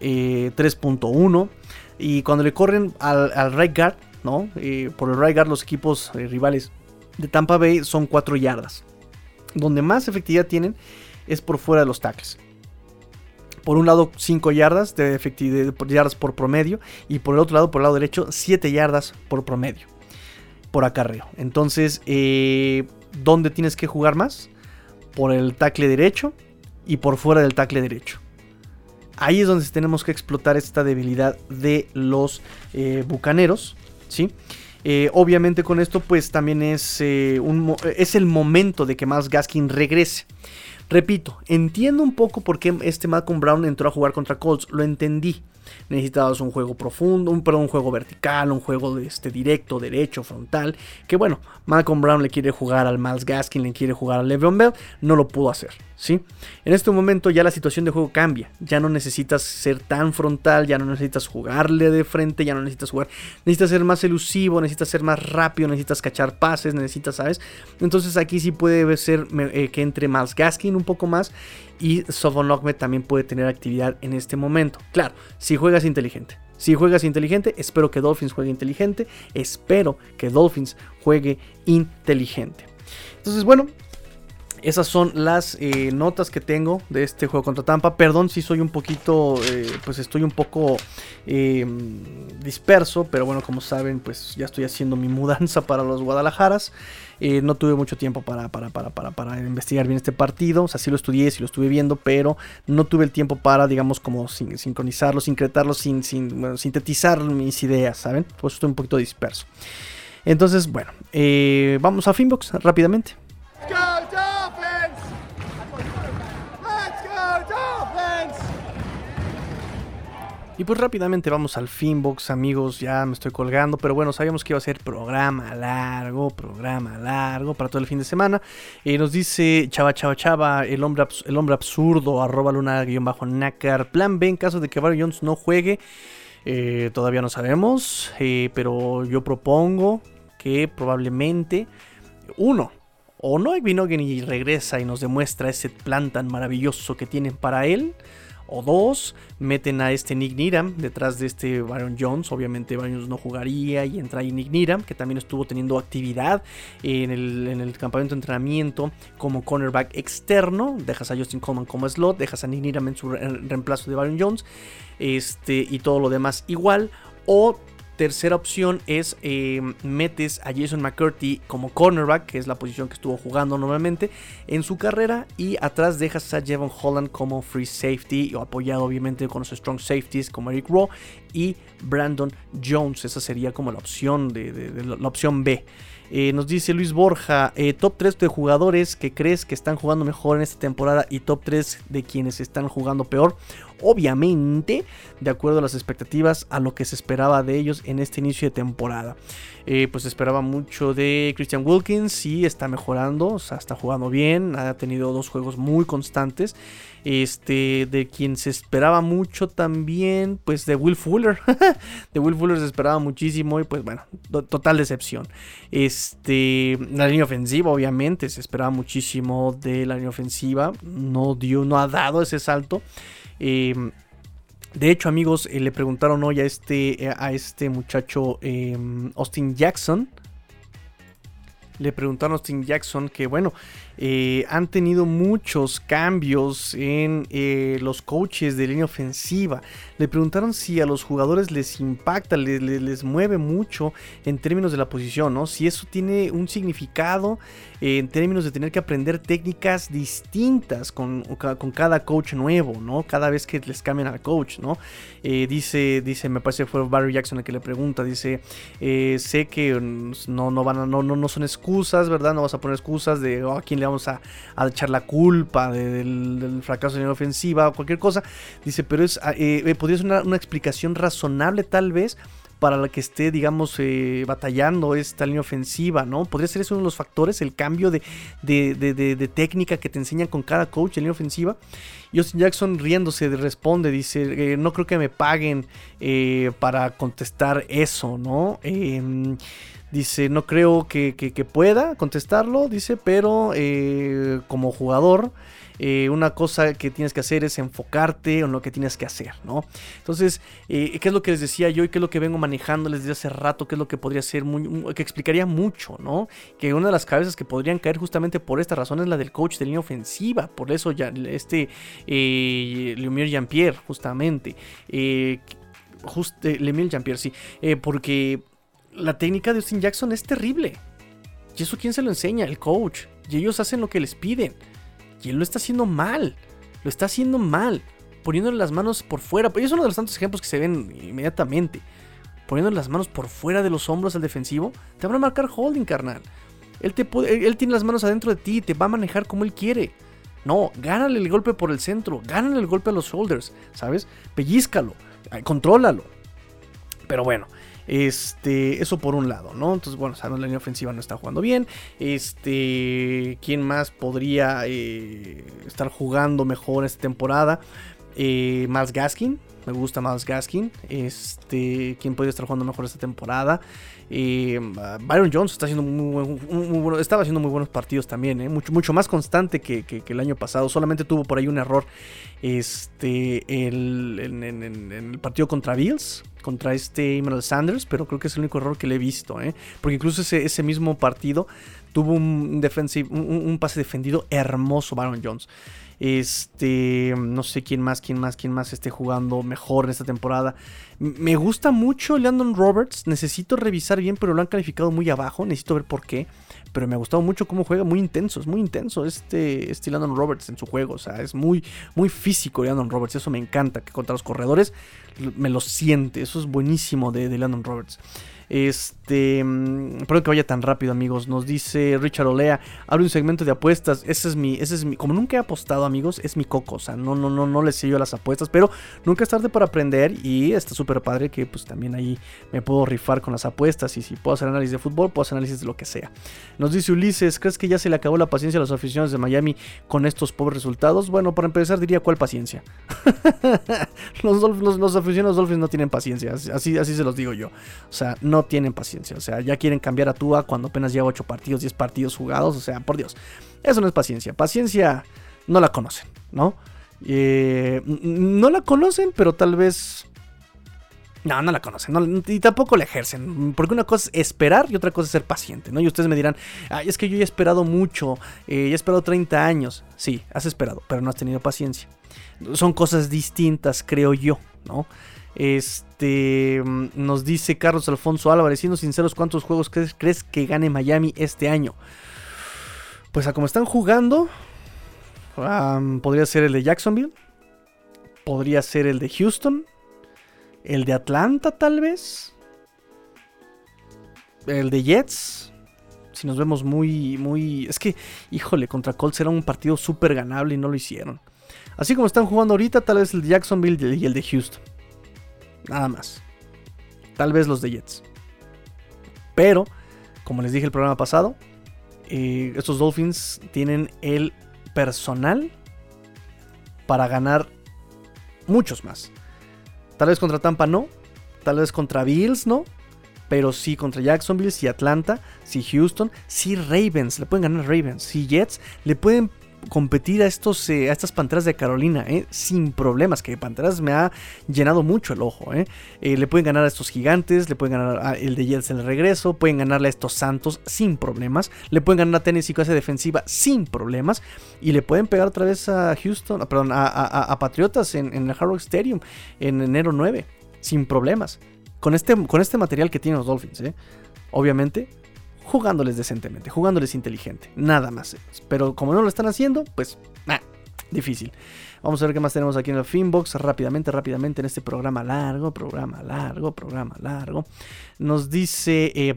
3.1. Y cuando le corren al, right guard, ¿no? por el right guard, los equipos rivales de Tampa Bay son 4 yardas donde más efectividad tienen es por fuera de los tackles. Por un lado 5 yardas de efectividad yardas por promedio y por el otro lado, por el lado derecho, 7 yardas por promedio. Por acarreo. Entonces, eh, ¿dónde tienes que jugar más? Por el tackle derecho y por fuera del tackle derecho. Ahí es donde tenemos que explotar esta debilidad de los eh, bucaneros. ¿sí? Eh, obviamente con esto pues también es, eh, es el momento de que más Gaskin regrese. Repito, entiendo un poco por qué este Malcolm Brown entró a jugar contra Colts, lo entendí. Necesitabas un juego profundo, un, perdón, un juego vertical, un juego este, directo, derecho, frontal. Que bueno, Malcolm Brown le quiere jugar al Miles Gaskin, le quiere jugar al Le'Veon Bell, no lo pudo hacer. ¿sí? En este momento ya la situación de juego cambia. Ya no necesitas ser tan frontal, ya no necesitas jugarle de frente, ya no necesitas jugar. Necesitas ser más elusivo, necesitas ser más rápido, necesitas cachar pases, necesitas, ¿sabes? Entonces aquí sí puede ser eh, que entre Miles Gaskin un poco más y Sofon también puede tener actividad en este momento. Claro, si juegas inteligente. Si juegas inteligente, espero que Dolphins juegue inteligente. Espero que Dolphins juegue inteligente. Entonces, bueno, esas son las eh, notas que tengo de este juego contra Tampa. Perdón si soy un poquito, eh, pues estoy un poco em, disperso, pero bueno, como saben, pues ya estoy haciendo mi mudanza [laughs] para los Guadalajaras. Eh, no tuve mucho tiempo para, para, para, para, investigar bien este partido. O sea, sí lo estudié, sí lo estuve viendo, pero no tuve el tiempo para, digamos, como sincronizarlo, sincretarlo, sin, sin sintetizar mis ideas, ¿saben? Pues estoy un poquito disperso. Entonces, bueno, vamos a Finbox rápidamente. Y pues rápidamente vamos al Finbox, amigos, ya me estoy colgando, pero bueno, sabíamos que iba a ser programa largo, programa largo para todo el fin de semana. Eh, nos dice Chava Chava Chava, el hombre, el hombre absurdo, arroba luna-nácar, plan B en caso de que Barry Jones no juegue. Eh, todavía no sabemos, eh, pero yo propongo que probablemente uno, o no Vinogen y regresa y nos demuestra ese plan tan maravilloso que tienen para él o dos. Meten a este Nick Niram detrás de este Byron Jones. Obviamente Jones no jugaría y entra ahí Nick Niram, que también estuvo teniendo actividad en el, en el campamento de entrenamiento como cornerback externo. Dejas a Justin Coleman como slot, dejas a Nick Niram en su reemplazo de Byron Jones. Este, y todo lo demás igual. O Tercera opción es eh, metes a Jason McCurdy como cornerback, que es la posición que estuvo jugando normalmente en su carrera, y atrás dejas a Jevon Holland como free safety, o apoyado obviamente con los strong safeties como Eric Rowe y Brandon Jones. Esa sería como la opción de, la opción B. Eh, nos dice Luis Borja, eh, top 3 de jugadores que crees que están jugando mejor en esta temporada y top 3 de quienes están jugando peor. Obviamente, de acuerdo a las expectativas, a lo que se esperaba de ellos en este inicio de temporada. Eh, pues esperaba mucho de Christian Wilkins, y está mejorando, o sea, está jugando bien, ha tenido dos juegos muy constantes. Este, de quien se esperaba mucho también, pues de Will Fuller. [laughs] de Will Fuller se esperaba muchísimo y pues bueno, total decepción. Este, la línea ofensiva, obviamente, se esperaba muchísimo de la línea ofensiva. No dio, no ha dado ese salto. Em, de hecho, amigos, eh, le preguntaron hoy a este, a este muchacho em, Austin Jackson. Le preguntaron a Austin Jackson que, bueno, eh, han tenido muchos cambios en eh, los coaches de línea ofensiva. Le preguntaron si a los jugadores les impacta, les, mueve mucho en términos de la posición, ¿no? Si eso tiene un significado eh, en términos de tener que aprender técnicas distintas con, con, cada coach nuevo, ¿no? Cada vez que les cambian al coach, ¿no? dice, dice, me parece que fue Barry Jackson el que le pregunta, dice, sé que no, no, van no, no, no son excusas, ¿verdad? No vas a poner excusas de oh, a quién le vamos a, echar la culpa del, fracaso en la ofensiva o cualquier cosa. Dice, pero es, ah, eh, eh, podría ser una, explicación razonable tal vez para la que esté, digamos, eh, batallando esta línea ofensiva, ¿no? Podría ser eso uno de los factores, el cambio de, de, técnica que te enseñan con cada coach en línea ofensiva. Y Austin Jackson riéndose responde, dice, no creo que me paguen para contestar eso, ¿no? Dice, no creo que, pueda contestarlo, dice, pero eh, como jugador, eh, una cosa que tienes que hacer es enfocarte en lo que tienes que hacer, ¿no? Entonces, eh, ¿qué es lo que les decía yo y qué es lo que vengo manejando desde hace rato? ¿Qué es lo que podría ser, muy, que explicaría mucho, ¿no? Que una de las cabezas que podrían caer justamente por esta razón es la del coach de línea ofensiva, por eso ya este eh, Jean-Pierre, justamente. Just, Jean-Pierre, sí, porque la técnica de Austin Jackson es terrible. ¿Y eso quién se lo enseña? El coach. Y ellos hacen lo que les piden. Y él lo está haciendo mal. Lo está haciendo mal. Poniéndole las manos por fuera. Y es uno de los tantos ejemplos que se ven inmediatamente. Poniéndole las manos por fuera de los hombros al defensivo. Te van a marcar holding, carnal. Él, te él tiene las manos adentro de ti. Te va a manejar como él quiere. No, gánale el golpe por el centro. Gánale el golpe a los shoulders. ¿Sabes? Pellízcalo. Contrólalo. Pero bueno. Este, eso por un lado, ¿no? Entonces, bueno, sabemos la línea ofensiva no está jugando bien. Este, ¿quién más podría eh, estar jugando mejor esta temporada? Eh, Miles Gaskin, me gusta Miles Gaskin. Este, ¿quién podría estar jugando mejor esta temporada? Eh, Byron Jones está haciendo muy, bueno, estaba haciendo muy buenos partidos también, ¿eh? mucho, más constante que, el año pasado. Solamente tuvo por ahí un error este, en, el partido contra Bills, contra este Emmanuel Sanders, pero creo que es el único error que le he visto. ¿eh? Porque incluso ese, mismo partido tuvo un, defensive, un, pase defendido hermoso, Byron Jones. Este, no sé quién más, quién más, quién más esté jugando mejor en esta temporada. Me gusta mucho Landon Roberts. Necesito revisar bien, pero lo han calificado muy abajo. Necesito ver por qué. Pero me ha gustado mucho cómo juega, muy intenso, es muy intenso este, este Landon Roberts en su juego. O sea, es muy, muy físico Landon Roberts. Eso me encanta, que contra los corredores me lo siente. Eso es buenísimo de, de Landon Roberts. Este, mm, espero que vaya tan rápido, amigos. Nos dice Richard Olea, abre un segmento de apuestas. Ese es mi, ese es mi, como nunca he apostado, amigos, es mi coco. O sea, no, no, no, no le a las apuestas, pero nunca es tarde para aprender y está súper padre que pues también ahí me puedo rifar con las apuestas y si puedo hacer análisis de fútbol, puedo hacer análisis de lo que sea. Nos dice Ulises, ¿crees que ya se le acabó la paciencia a los aficionados de Miami con estos pobres resultados? Bueno, para empezar diría cuál paciencia. [laughs] los, los, los, aficionados Dolphins no tienen paciencia, así, así se los digo yo. O sea, no no tienen paciencia. O sea, ya quieren cambiar a Tua cuando apenas lleva 8 partidos, 10 partidos jugados. O sea, por Dios. Eso no es paciencia. Paciencia no la conocen, ¿no? Eh, no la conocen, pero tal vez no, no la conocen. y tampoco la ejercen. Porque una cosa es esperar y otra cosa es ser paciente, ¿no? Y ustedes me dirán, Ay, es que yo he esperado mucho, eh, he esperado 30 años. Sí, has esperado, pero no has tenido paciencia. Son cosas distintas, creo yo, ¿no? Este nos dice Carlos Alfonso Álvarez, siendo sinceros, ¿cuántos juegos crees, que gane Miami este año? Pues a como están jugando, podría ser el de Jacksonville, podría ser el de Houston, el de Atlanta, tal vez. El de Jets. Si nos vemos muy, muy... Es que, híjole, contra Colts era un partido súper ganable y no lo hicieron. Así como están jugando ahorita, tal vez el de Jacksonville y el de Houston. Nada más. Tal vez los de Jets. Pero, como les dije el programa pasado, eh, estos Dolphins tienen el personal para ganar muchos más. Tal vez contra Tampa no. Tal vez contra Bills no. Pero sí contra Jacksonville, sí Atlanta, sí Houston, sí Ravens. Le pueden ganar Ravens. Sí Jets. Le pueden competir a, estos, eh, a estas Panteras de Carolina, eh, sin problemas, que Panteras me ha llenado mucho el ojo. Eh. le pueden ganar a estos gigantes, le pueden ganar a el de Jets en el regreso, pueden ganarle a estos Santos sin problemas, le pueden ganar a Tennessee clase defensiva sin problemas, y le pueden pegar otra vez a Houston, perdón, a, Patriotas en, el Hard Stadium en enero 9, sin problemas. Con este, con este material que tienen los Dolphins, obviamente jugándoles decentemente, jugándoles inteligente, nada más. Pero como no lo están haciendo, pues, difícil. Vamos a ver qué más tenemos aquí en el Finbox. Rápidamente, rápidamente en este programa largo, programa largo, programa largo. Nos dice eh,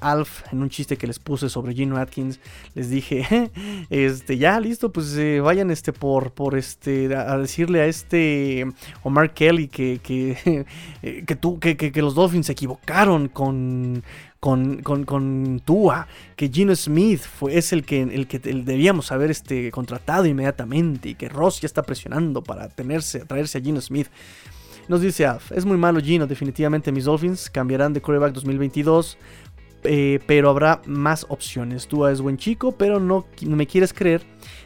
Alf en un chiste que les puse sobre Gino Atkins. Les dije, [laughs] este, ya listo, pues eh, vayan este por, por este a decirle a este Omar Kelly que, que, [laughs] que, tú, que, que los Dolphins se equivocaron con con, con, Tua, que Gino Smith fue, es el que, el que debíamos haber este, contratado inmediatamente y que Ross ya está presionando para tenerse, traerse a Gino Smith. Nos dice Alf, es muy malo Gino, definitivamente mis Dolphins cambiarán de quarterback 2022, eh, pero habrá más opciones. Tua es buen chico, pero no, no me quieres creer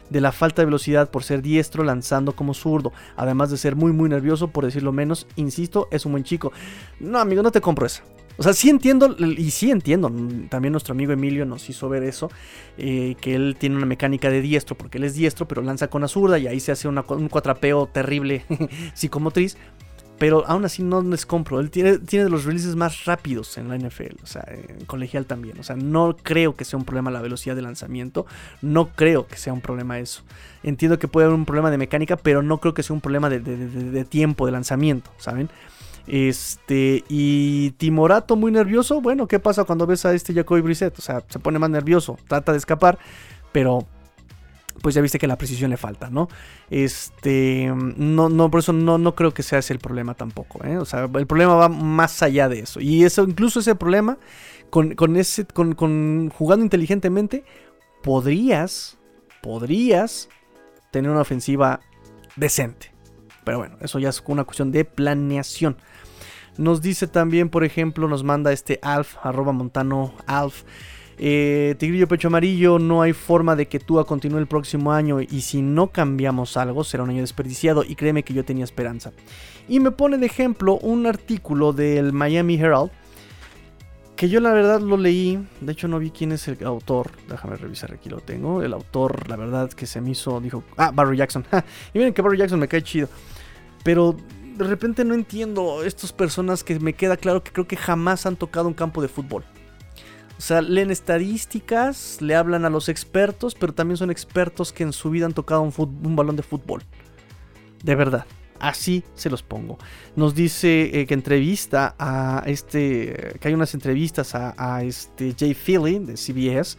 de la falta de velocidad por ser diestro lanzando como zurdo, además de ser muy muy nervioso por decirlo menos, insisto, es un buen chico. No amigo, no te compro esa. O sea, sí entiendo, y sí entiendo, también nuestro amigo Emilio nos hizo ver eso, eh, que él tiene una mecánica de diestro, porque él es diestro, pero lanza con la zurda y ahí se hace un cuatrapeo terrible [laughs] psicomotriz. Pero aún así no les compro. Él tiene, tiene, de los releases más rápidos en la NFL. O sea, en colegial también. O sea, no creo que sea un problema la velocidad de lanzamiento. No creo que sea un problema eso. Entiendo que puede haber un problema de mecánica, pero no creo que sea un problema de, de tiempo de lanzamiento, ¿saben? Este, y Timorato muy nervioso. Bueno, ¿qué pasa cuando ves a este Jacoby Brissett? O sea, se pone más nervioso, trata de escapar, pero pues ya viste que la precisión le falta, ¿no? Este, no, no, por eso no, no creo que sea ese el problema tampoco, ¿eh? O sea, el problema va más allá de eso. Y eso, incluso ese problema, con, ese, con, con jugando inteligentemente, podrías, podrías tener una ofensiva decente. Pero bueno, eso ya es una cuestión de planeación. Nos dice también, por ejemplo, nos manda este Alf, arroba montano Alf. Eh, Tigrillo Pecho Amarillo, no hay forma de que Tua continúe el próximo año y si no cambiamos algo será un año desperdiciado y créeme que yo tenía esperanza. Y me pone de ejemplo un artículo del Miami Herald que yo la verdad lo leí, de hecho no vi quién es el autor, déjame revisar aquí lo tengo, el autor la verdad que se me hizo, dijo, ah, Barry Jackson, [laughs] y miren que Barry Jackson me cae chido, pero de repente no entiendo estas personas que me queda claro que creo que jamás han tocado un campo de fútbol. O sea, leen estadísticas, le hablan a los expertos, pero también son expertos que en su vida han tocado un, balón de fútbol. De verdad, así se los pongo. Nos dice eh, que entrevista a este, que hay unas entrevistas a, este Jay Philly de CBS.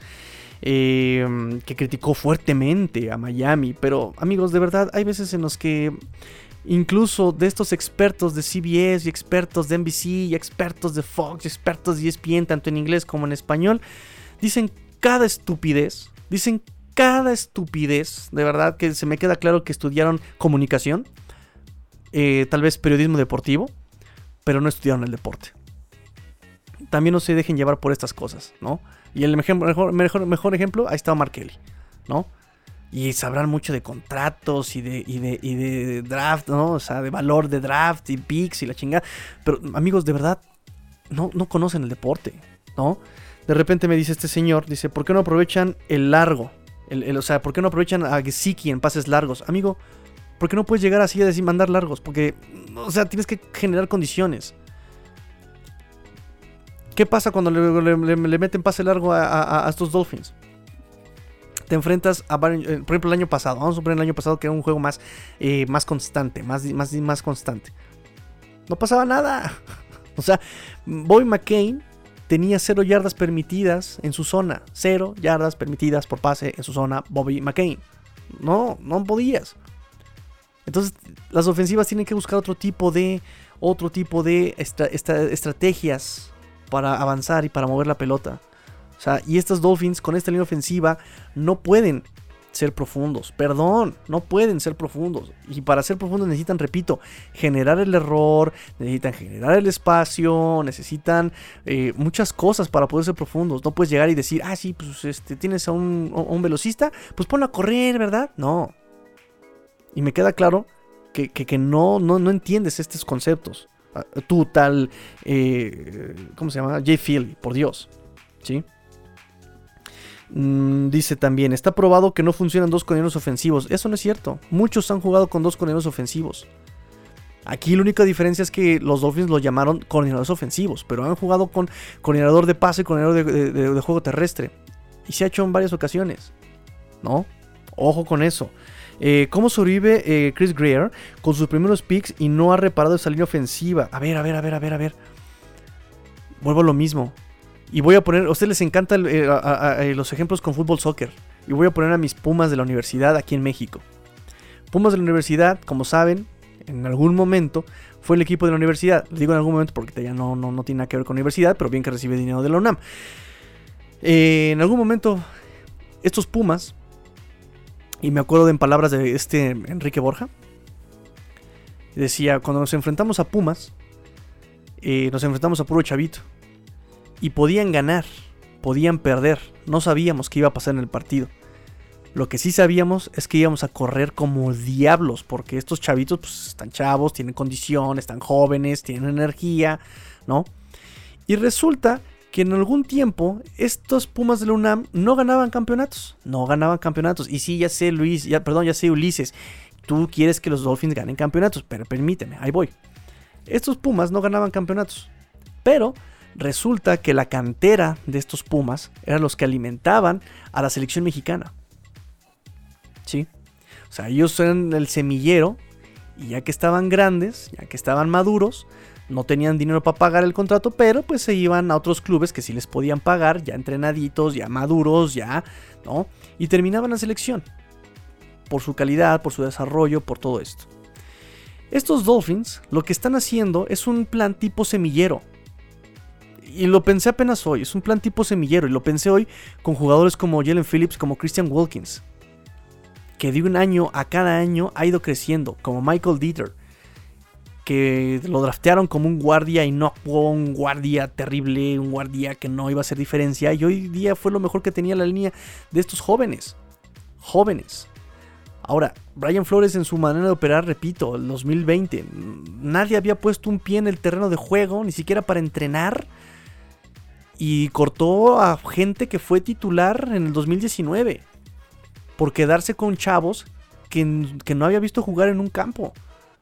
Eh, que criticó fuertemente a Miami, pero amigos, de verdad, hay veces en los que incluso de estos expertos de CBS y expertos de NBC y expertos de Fox y expertos de ESPN, tanto en inglés como en español, dicen cada estupidez, dicen cada estupidez, de verdad que se me queda claro que estudiaron comunicación, eh, tal vez periodismo deportivo, pero no estudiaron el deporte. También no se dejen llevar por estas cosas, ¿no? Y el mejor, mejor, ejemplo, ahí está Mark Kelly, ¿no? Y sabrán mucho de contratos y de, y de, y de draft, ¿no? O sea, de valor de draft y picks y la chingada. Pero amigos, de verdad, no, no conocen el deporte, ¿no? De repente me dice este señor, dice, ¿por qué no aprovechan el largo? El, o sea, ¿por qué no aprovechan a Gesicki en pases largos? Amigo, ¿por qué no puedes llegar así a decir mandar largos? Porque, o sea, tienes que generar condiciones. ¿Qué pasa cuando le, meten pase largo a, estos Dolphins? Te enfrentas a varios, eh, por ejemplo, el año pasado. Vamos a suponer el año pasado que era un juego más, eh, más constante, más, más, más constante. No pasaba nada. [laughs] O sea, Bobby McCain tenía cero yardas permitidas en su zona. Cero yardas permitidas por pase en su zona Bobby McCain. No, no podías. Entonces, las ofensivas tienen que buscar otro tipo de, otro tipo de estrategias para avanzar y para mover la pelota. O sea, y estos Dolphins con esta línea ofensiva no pueden ser profundos. Perdón, no pueden ser profundos. Y para ser profundos necesitan, repito, generar el error, necesitan generar el espacio, necesitan eh, muchas cosas para poder ser profundos. No puedes llegar y decir, ah, sí, pues este, tienes a un, velocista, pues ponlo a correr, ¿verdad? No. Y me queda claro que, que, no, no, no entiendes estos conceptos. Ah, tú tal, eh, ¿cómo se llama? Jay Philly, por Dios. ¿Sí? Mm, dice también, está probado que no funcionan dos coordinadores ofensivos. Eso no es cierto. Muchos han jugado con dos coordinadores ofensivos. Aquí la única diferencia es que los Dolphins lo llamaron coordinadores ofensivos, pero han jugado con coordinador de pase coordinador de, juego terrestre. Y se ha hecho en varias ocasiones. ¿No? Ojo con eso. Eh, ¿Cómo sobrevive eh, Chris Greer con sus primeros picks y no ha reparado esa línea ofensiva? A ver, a ver, a ver, a ver, a ver. Vuelvo a lo mismo. Y voy a poner, a ustedes les encantan eh, los ejemplos con fútbol soccer. Y voy a poner a mis Pumas de la universidad aquí en México. Pumas de la universidad, como saben, en algún momento fue el equipo de la universidad. digo en algún momento porque ya no, no, tiene nada que ver con universidad, pero bien que recibe dinero de la UNAM. en algún momento, estos Pumas y me acuerdo en palabras de este Enrique Borja. Decía, cuando nos enfrentamos a Pumas, eh, nos enfrentamos a puro chavito. Y podían ganar, podían perder. No sabíamos qué iba a pasar en el partido. Lo que sí sabíamos es que íbamos a correr como diablos, porque estos chavitos pues, están chavos, tienen condición, están jóvenes, tienen energía, ¿no? Y resulta que en algún tiempo estos Pumas de la UNAM no ganaban campeonatos. No ganaban campeonatos. Y sí, ya sé, Luis, ya, perdón, ya sé, Ulises. Tú quieres que los Dolphins ganen campeonatos, pero permíteme, ahí voy. Estos Pumas no ganaban campeonatos. Pero resulta que la cantera de estos Pumas eran los que alimentaban a la selección mexicana. ¿Sí? O sea, ellos eran el semillero. Y ya que estaban grandes, ya que estaban maduros, no tenían dinero para pagar el contrato, pero pues se iban a otros clubes que sí les podían pagar, ya entrenaditos, ya maduros, ya, ¿no? Y terminaban la selección. Por su calidad, por su desarrollo, por todo esto. Estos Dolphins lo que están haciendo es un plan tipo semillero. Y lo pensé apenas hoy, es un plan tipo semillero. Y lo pensé hoy con jugadores como Jalen Phillips, como Christian Wilkins. Que de un año a cada año ha ido creciendo, como Michael Dieter que lo draftearon como un guardia y no actuó un guardia terrible, un guardia que no iba a hacer diferencia. Y hoy día fue lo mejor que tenía la línea de estos jóvenes. Jóvenes. Ahora, Brian Flores en su manera de operar, repito, el 2020, nadie había puesto un pie en el terreno de juego, ni siquiera para entrenar. Y cortó a gente que fue titular en el 2019. Por quedarse con chavos que, que no había visto jugar en un campo.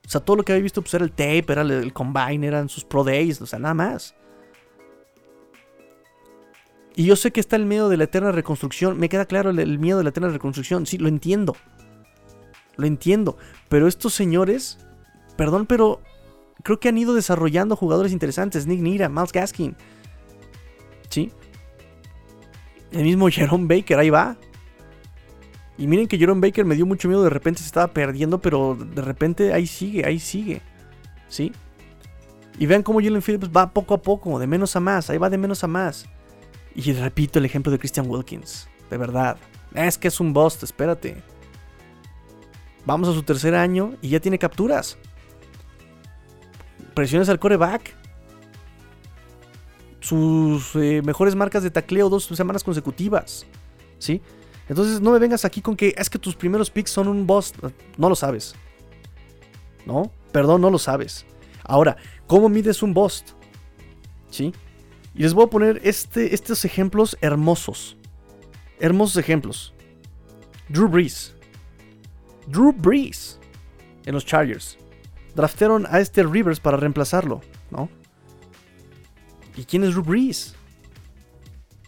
O sea, todo lo que había visto pues, era el tape, era el, combine, eran sus pro days, o sea, nada más. Y yo sé que está el miedo de la eterna reconstrucción. Me queda claro el, miedo de la eterna reconstrucción. Sí, lo entiendo. Lo entiendo. Pero estos señores, perdón, pero creo que han ido desarrollando jugadores interesantes. Nick Nira, Miles Gaskin. El mismo Jerome Baker, ahí va. Y miren que Jerome Baker me dio mucho miedo, de repente se estaba perdiendo, pero de repente ahí sigue, ahí sigue. ¿Sí? Y vean cómo Jalen Phillips va poco a poco, de menos a más, ahí va de menos a más. Y repito el ejemplo de Christian Wilkins, de verdad. Es que es un bust, espérate. Vamos a su tercer año y ya tiene capturas. Presiones al coreback. Sus eh, mejores marcas de tacleo dos semanas consecutivas. ¿Sí? Entonces no me vengas aquí con que es que tus primeros picks son un boss. No lo sabes. ¿No? Perdón, no lo sabes. Ahora, ¿cómo mides un bust? ¿Sí? Y les voy a poner este, estos ejemplos hermosos. Hermosos ejemplos. Drew Brees. Drew Brees. En los Chargers. Draftearon a este Rivers para reemplazarlo, ¿no? ¿Y quién es Drew Brees?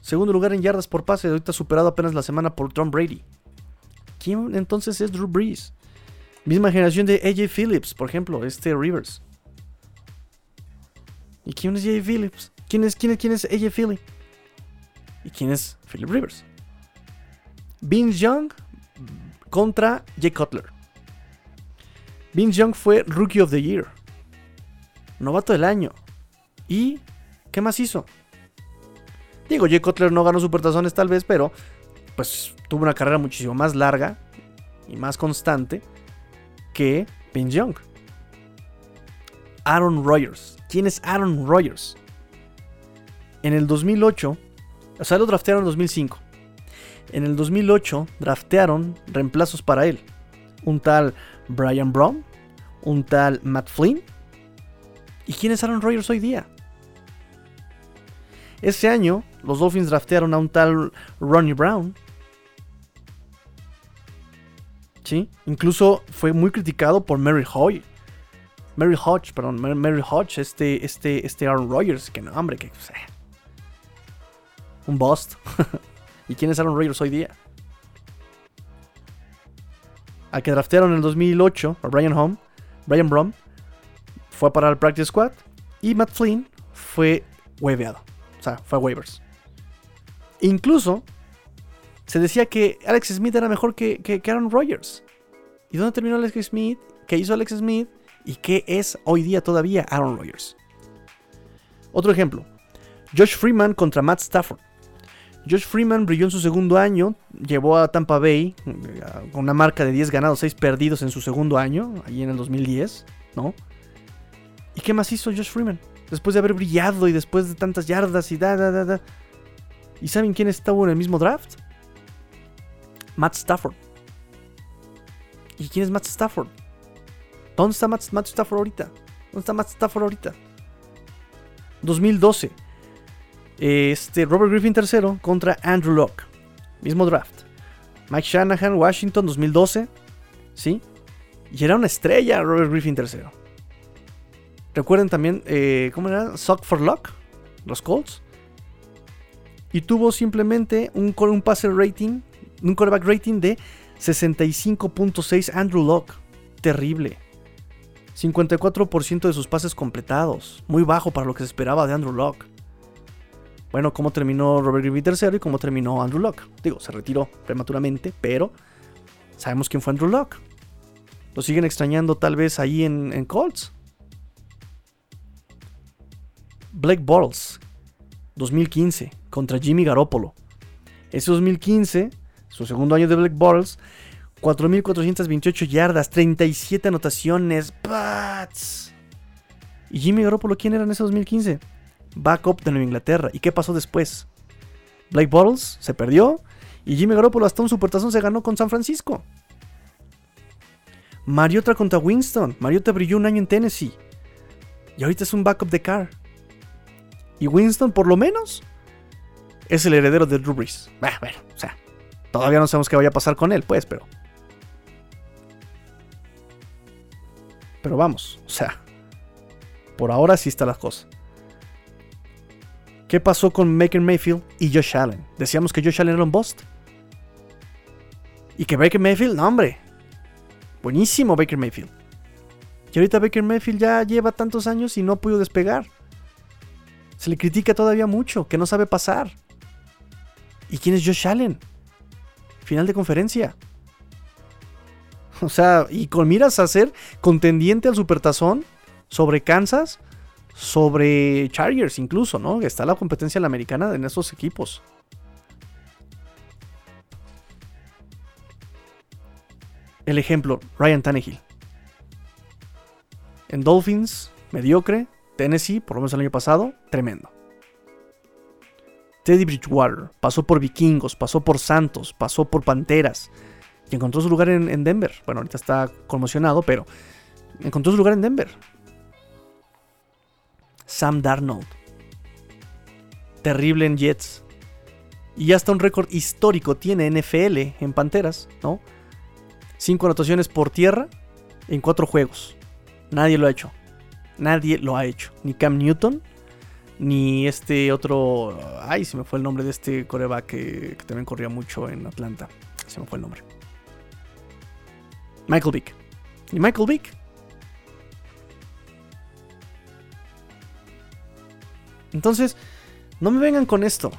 Segundo lugar en yardas por pase, ahorita superado apenas la semana por Tom Brady. ¿Quién entonces es Drew Brees? Misma generación de AJ Phillips, por ejemplo, este Rivers. ¿Y quién es AJ Phillips? ¿Quién es, quién es, quién es AJ Philly? ¿Y quién es Philip Rivers? Vince Young contra Jay Cutler. Vince Young fue Rookie of the Year. Novato del año. ¿Y qué más hizo? Digo, Jay Cutler no ganó supertazones tal vez, pero pues tuvo una carrera muchísimo más larga y más constante que Vince Young. Aaron Rodgers. ¿Quién es Aaron Rodgers? En el 2008, o sea, lo draftearon en 2005. En el 2008 draftearon reemplazos para él. Un tal Brian Brown, un tal Matt Flynn. ¿Y quién es Aaron Rodgers hoy día? Ese año, los Dolphins draftearon a un tal Ronnie Brown. ¿Sí? Incluso fue muy criticado por Mary Hoy. Mary Hodge, perdón, Mary Hodge, este, este, este Aaron Rodgers, que no, hombre, que... un bust. [laughs] ¿Y quién es Aaron Rodgers hoy día? Al que draftearon en el 2008, a Brian Home, Brian Brom, fue para el Practice Squad. Y Matt Flynn fue waveado. O sea, fue a waivers. Incluso se decía que Alex Smith era mejor que, que, Aaron Rodgers. ¿Y dónde terminó Alex Smith? ¿Qué hizo Alex Smith? ¿Y qué es hoy día todavía Aaron Rodgers? Otro ejemplo. Josh Freeman contra Matt Stafford. Josh Freeman brilló en su segundo año, llevó a Tampa Bay eh, con una marca de 10 ganados, 6 perdidos en su segundo año, ahí en el 2010, ¿no? ¿Y qué más hizo Josh Freeman? Después de haber brillado y después de tantas yardas y da, da, da, da. ¿Y saben quién estuvo en el mismo draft? Matt Stafford. ¿Y quién es Matt Stafford? ¿Dónde está Matt, Stafford ahorita? ¿Dónde está Matt Stafford ahorita? 2012. Este, Robert Griffin III contra Andrew Locke. Mismo draft. Mike Shanahan, Washington, 2012. ¿Sí? Y era una estrella Robert Griffin III. Recuerden también, eh, ¿cómo era? Sock for Luck, los Colts. Y tuvo simplemente un, un passer rating, un quarterback rating de 65.6 Andrew Locke. Terrible. 54% de sus pases completados. Muy bajo para lo que se esperaba de Andrew Locke. Bueno, cómo terminó Robert Griffin III y cómo terminó Andrew Locke. Digo, se retiró prematuramente, pero sabemos quién fue Andrew Locke. Lo siguen extrañando tal vez ahí en, Colts. Blake Bortles, 2015, contra Jimmy Garoppolo. Ese 2015, su segundo año de Blake Bortles, 4.428 yardas, 37 anotaciones. Bats. ¿Y Jimmy Garoppolo quién era en ese 2015? backup de Nueva Inglaterra. ¿Y qué pasó después? Blake Bottles se perdió y Jimmy Garoppolo hasta un supertazón se ganó con San Francisco. Mariota contra Winston. Mariota brilló un año en Tennessee. Y ahorita es un backup de Carr. Y Winston, por lo menos, es el heredero de Drew Brees. bueno, o sea, todavía no sabemos qué vaya a pasar con él, pues, pero. Pero vamos, o sea, por ahora sí está las cosas. ¿Qué pasó con Baker Mayfield y Josh Allen? Decíamos que Josh Allen era un bust. Y que Baker Mayfield, no hombre. Buenísimo Baker Mayfield. Y ahorita Baker Mayfield ya lleva tantos años y no ha podido despegar. Se le critica todavía mucho, que no sabe pasar. ¿Y quién es Josh Allen? Final de conferencia. O sea, y con miras a ser contendiente al Supertazón sobre Kansas sobre Chargers incluso, ¿no? Está la competencia en la americana en esos equipos. El ejemplo, Ryan Tannehill. En Dolphins, mediocre. Tennessee, por lo menos el año pasado, tremendo. Teddy Bridgewater, pasó por Vikingos, pasó por Santos, pasó por Panteras y encontró su lugar en, Denver. Bueno, ahorita está conmocionado, pero encontró su lugar en Denver. Sam Darnold, terrible en Jets. Y hasta un récord histórico tiene NFL en Panteras, ¿no? Cinco anotaciones por tierra en cuatro juegos. Nadie lo ha hecho. Nadie lo ha hecho. Ni Cam Newton, ni este otro. Ay, se me fue el nombre de este coreback que, también corría mucho en Atlanta. Se me fue el nombre. Michael Vick. Ni Michael Vick. Entonces, no me vengan con esto.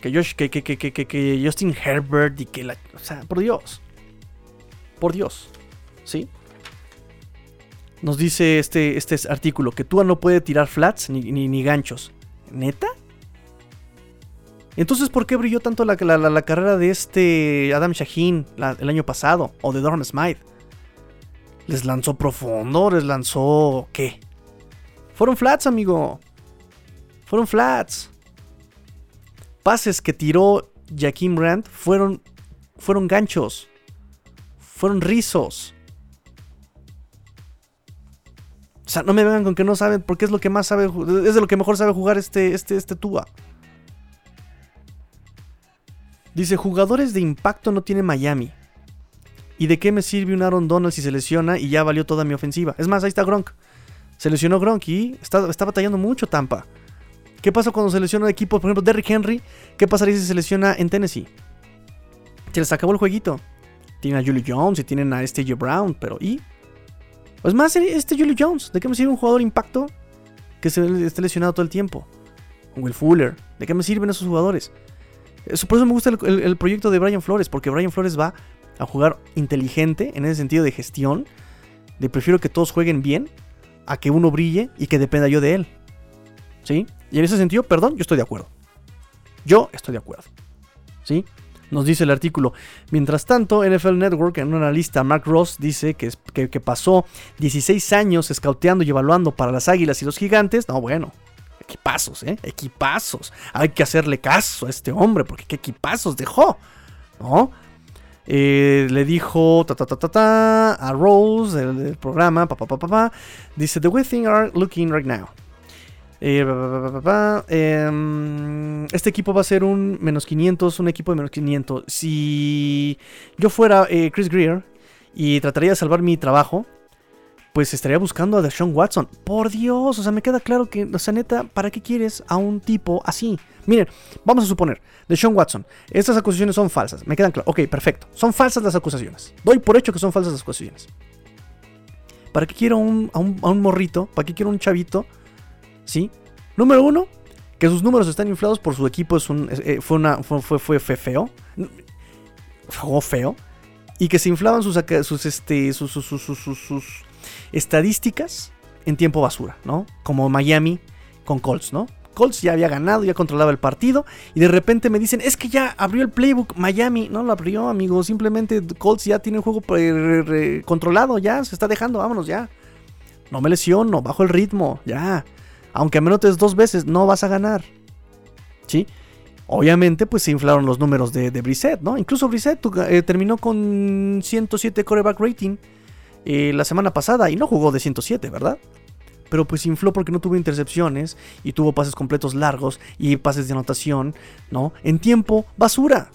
Que, Josh, que, que, Justin Herbert y que la. O sea, por Dios. Por Dios. ¿Sí? Nos dice este, este artículo que Tua no puede tirar flats ni, ni, ganchos. ¿Neta? Entonces, ¿por qué brilló tanto la, la, carrera de este Adam Shaheen el año pasado? O de Dorn Smythe. ¿Les lanzó profundo? ¿Les lanzó qué? Fueron flats, amigo. Fueron flats. Pases que tiró Jaquim Rand fueron, fueron ganchos. Fueron rizos. O sea, no me vengan con que no saben, porque es lo que más sabe, es de lo que mejor sabe jugar este, este, este Tua. Dice, jugadores de impacto no tiene Miami. ¿Y de qué me sirve un Aaron Donald si se lesiona y ya valió toda mi ofensiva? Es más, ahí está Gronk. Se lesionó Gronk y está, está batallando mucho Tampa. ¿Qué pasa cuando se lesiona un equipo? Por ejemplo, Derrick Henry. ¿Qué pasaría si se lesiona en Tennessee? Se les acabó el jueguito. Tienen a Julie Jones y tienen a este J. Brown, pero ¿y? Es más, este Julio Jones, ¿de qué me sirve un jugador impacto que se esté lesionado todo el tiempo? Will Fuller, ¿de qué me sirven esos jugadores? Eso, por eso me gusta el, proyecto de Brian Flores, porque Brian Flores va a jugar inteligente en ese sentido de gestión. De prefiero que todos jueguen bien a que uno brille y que dependa yo de él. ¿Sí? Y en ese sentido, perdón, yo estoy de acuerdo. Yo estoy de acuerdo. ¿Sí? Nos dice el artículo. Mientras tanto, NFL Network, en una lista, Mark Ross dice que, que, pasó 16 años scouteando y evaluando para las Águilas y los Gigantes. No, bueno, equipazos, ¿eh? Equipazos. Hay que hacerle caso a este hombre, porque qué equipazos dejó, ¿no? Eh, le dijo ta, ta, ta, ta, ta a Rose del, programa, pa, pa, pa, pa, dice, The way things are looking right now. Eh, em, este equipo va a ser un menos 500, un equipo de menos 500. Si yo fuera eh, Chris Greer y trataría de salvar mi trabajo, pues estaría buscando a Deshaun Watson. Por Dios, o sea, me queda claro que, o sea, neta, ¿para qué quieres a un tipo así? Miren, vamos a suponer, Deshaun Watson, estas acusaciones son falsas, me quedan claro. Ok, perfecto, son falsas las acusaciones. Doy por hecho que son falsas las acusaciones. ¿Para qué quiero a, un, a un morrito? ¿Para qué quiero un chavito? ¿Sí? Número uno, que sus números están inflados por su equipo es eh, fue, una, fue, fue, feo. Jugó feo. Y que se inflaban sus, sus, este, sus, sus, sus, estadísticas en tiempo basura, ¿no? Como Miami con Colts, ¿no? Colts ya había ganado, ya controlaba el partido. Y de repente me dicen, es que ya abrió el playbook Miami. No lo abrió, amigo. Simplemente Colts ya tiene el juego controlado, ya. Se está dejando, vámonos ya. No me lesiono, bajo el ritmo, ya aunque me notes dos veces, no vas a ganar. ¿Sí? Obviamente, pues se inflaron los números de, de Brissett, ¿no? Incluso Brissett eh, terminó con 107 coreback rating eh, la semana pasada y no jugó de 107, ¿verdad? Pero pues infló porque no tuvo intercepciones y tuvo pases completos largos y pases de anotación, ¿no? En tiempo basura.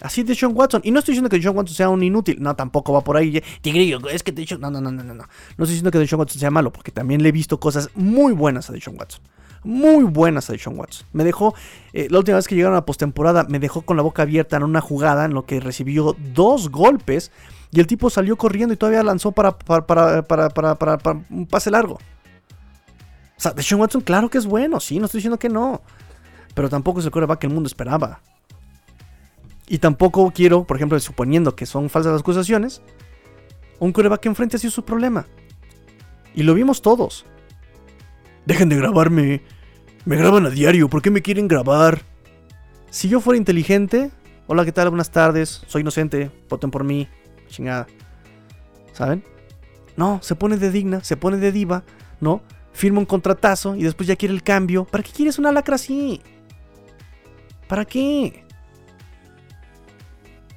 Así de Sean Watson. Y no estoy diciendo que Sean Watson sea un inútil. No, tampoco va por ahí. Tigrillo, es que Sean... No, no, no, no, no. No estoy diciendo que Sean Watson sea malo, porque también le he visto cosas muy buenas a Sean Watson. Muy buenas a Sean Watson. Me dejó, eh, la última vez que llegaron a postemporada, me dejó con la boca abierta en una jugada en lo que recibió dos golpes. Y el tipo salió corriendo y todavía lanzó para, para, para, para, para un pase largo. O sea, de Sean Watson, claro que es bueno, sí, no estoy diciendo que no. Pero tampoco es el coreback que el mundo esperaba. Y tampoco quiero, por ejemplo, suponiendo que son falsas las acusaciones, un coreback que enfrente así su problema. Y lo vimos todos. Dejen de grabarme. Me graban a diario, ¿por qué me quieren grabar? Si yo fuera inteligente, hola, ¿qué tal? Buenas tardes, soy inocente, voten por mí, chingada. ¿Saben? No, se pone de digna, se pone de diva, ¿no? Firma un contratazo y después ya quiere el cambio. ¿Para qué quieres una lacra así? ¿Para qué?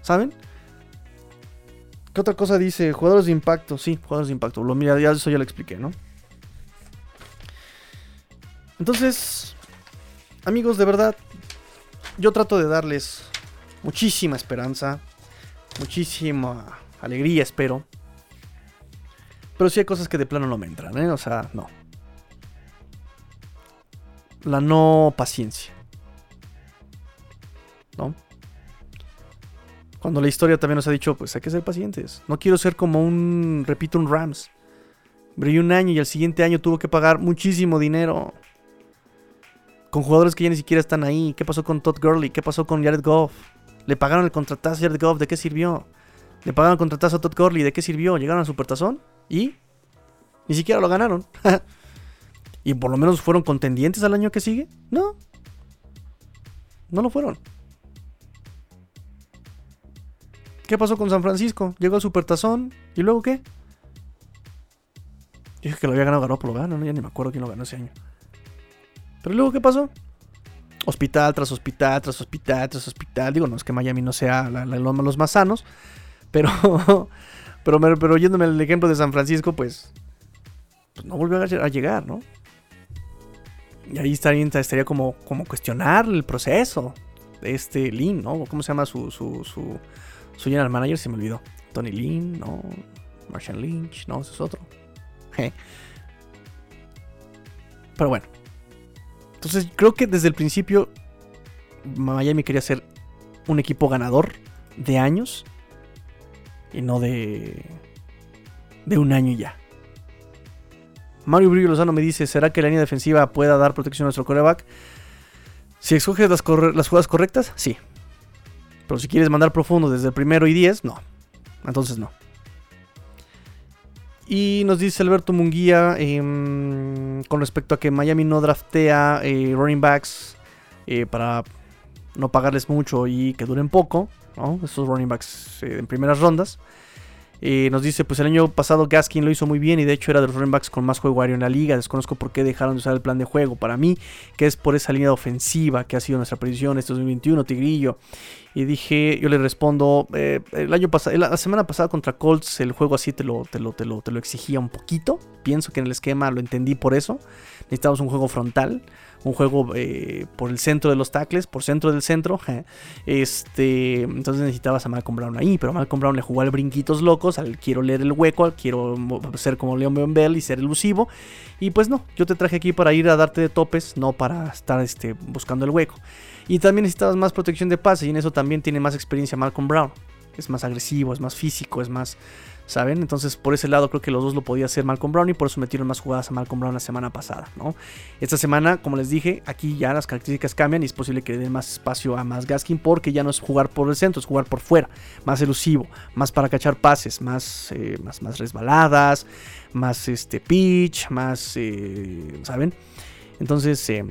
¿Saben? ¿Qué otra cosa dice? Jugadores de impacto. Sí, jugadores de impacto. Lo mira, ya eso ya lo expliqué, ¿no? Entonces, amigos, de verdad, yo trato de darles muchísima esperanza, muchísima alegría, espero. Pero sí hay cosas que de plano no me entran, ¿eh? O sea, no. La no paciencia. ¿No? Cuando la historia también nos ha dicho, pues hay que ser pacientes. No quiero ser como un, repito, un Rams. Brilló un año y al siguiente año tuvo que pagar muchísimo dinero. Con jugadores que ya ni siquiera están ahí. ¿Qué pasó con Todd Gurley? ¿Qué pasó con Jared Goff? Le pagaron el contratazo a Jared Goff, ¿de qué sirvió? Le pagaron el contratazo a Todd Gurley, ¿de qué sirvió? Llegaron al Supertazón y ni siquiera lo ganaron. [laughs] y por lo menos fueron contendientes al año que sigue. No. No lo fueron. ¿Qué pasó con San Francisco? Llegó al Supertazón. ¿Y luego qué? Dije que lo había ganado Garoppolo, ¿no? Ya ni me acuerdo quién lo ganó ese año. Pero luego, ¿qué pasó? Hospital tras hospital, tras hospital, tras hospital. Digo, no es que Miami no sea los más sanos. Pero, [laughs] pero, pero yéndome el ejemplo de San Francisco, pues, pues no volvió a llegar, ¿no? Y ahí estaría, estaría como, como cuestionar el proceso de este Lin, ¿no? ¿Cómo se llama su, su, su general manager se me olvidó. Tony Lynn, no. Marshall Lynch, no, ese es otro. [laughs] Pero bueno. Entonces creo que desde el principio Miami quería ser un equipo ganador de años y no de de un año ya. Mario Brillo Lozano me dice, ¿será que la línea defensiva pueda dar protección a nuestro coreback? Si escoges las jugadas correctas, sí. Pero si quieres mandar profundo desde el primero y 10, no. Entonces no. Y nos dice Alberto Munguía em, con respecto a que Miami no draftea eh, running backs eh, para no pagarles mucho y que duren poco. Esos running backs eh, en primeras rondas. Eh, nos dice, pues el año pasado Gaskin lo hizo muy bien y de hecho era de los running backs con más juego aéreo en la liga. Desconozco por qué dejaron de usar el plan de juego. Para mí, que es por esa línea ofensiva que ha sido nuestra predicción este 2021, Tigrillo. Y dije, yo le respondo, eh, el año la semana pasada contra Colts, el juego así te lo, te, lo, te, lo, te lo exigía un poquito. Pienso que en el esquema lo entendí por eso. Necesitamos un juego frontal un juego eh, por el centro de los tackles, por centro del centro. [laughs] Este, entonces necesitabas a Malcolm Brown ahí, pero Malcolm Brown le jugó al brinquitos locos, al quiero leer el hueco, al quiero ser como Leon Bell y ser elusivo. Y pues no, yo te traje aquí para ir a darte de topes, no para estar este, buscando el hueco. Y también necesitabas más protección de pase y en eso también tiene más experiencia Malcolm Brown. Es más agresivo, es más físico, es más ¿saben? Entonces, por ese lado creo que los dos lo podía hacer Malcolm Brown y por eso metieron más jugadas a Malcolm Brown la semana pasada, ¿no? Esta semana, como les dije, aquí ya las características cambian y es posible que den más espacio a más Gaskin porque ya no es jugar por el centro, es jugar por fuera, más elusivo, más para cachar pases, más, eh, más, más resbaladas, más este pitch, más, eh, ¿saben? Entonces, eh,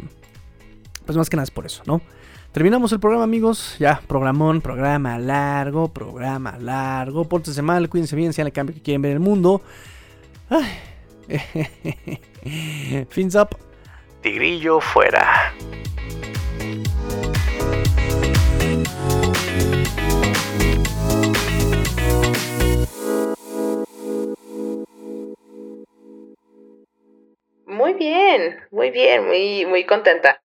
pues más que nada es por eso, ¿no? Terminamos el programa, amigos. Ya, programón, programa largo, programa largo. Pórtense mal, cuídense bien, sean el cambio que quieren ver en el mundo. [laughs] Fins up. Tigrillo fuera. Muy bien, muy bien, muy, muy contenta.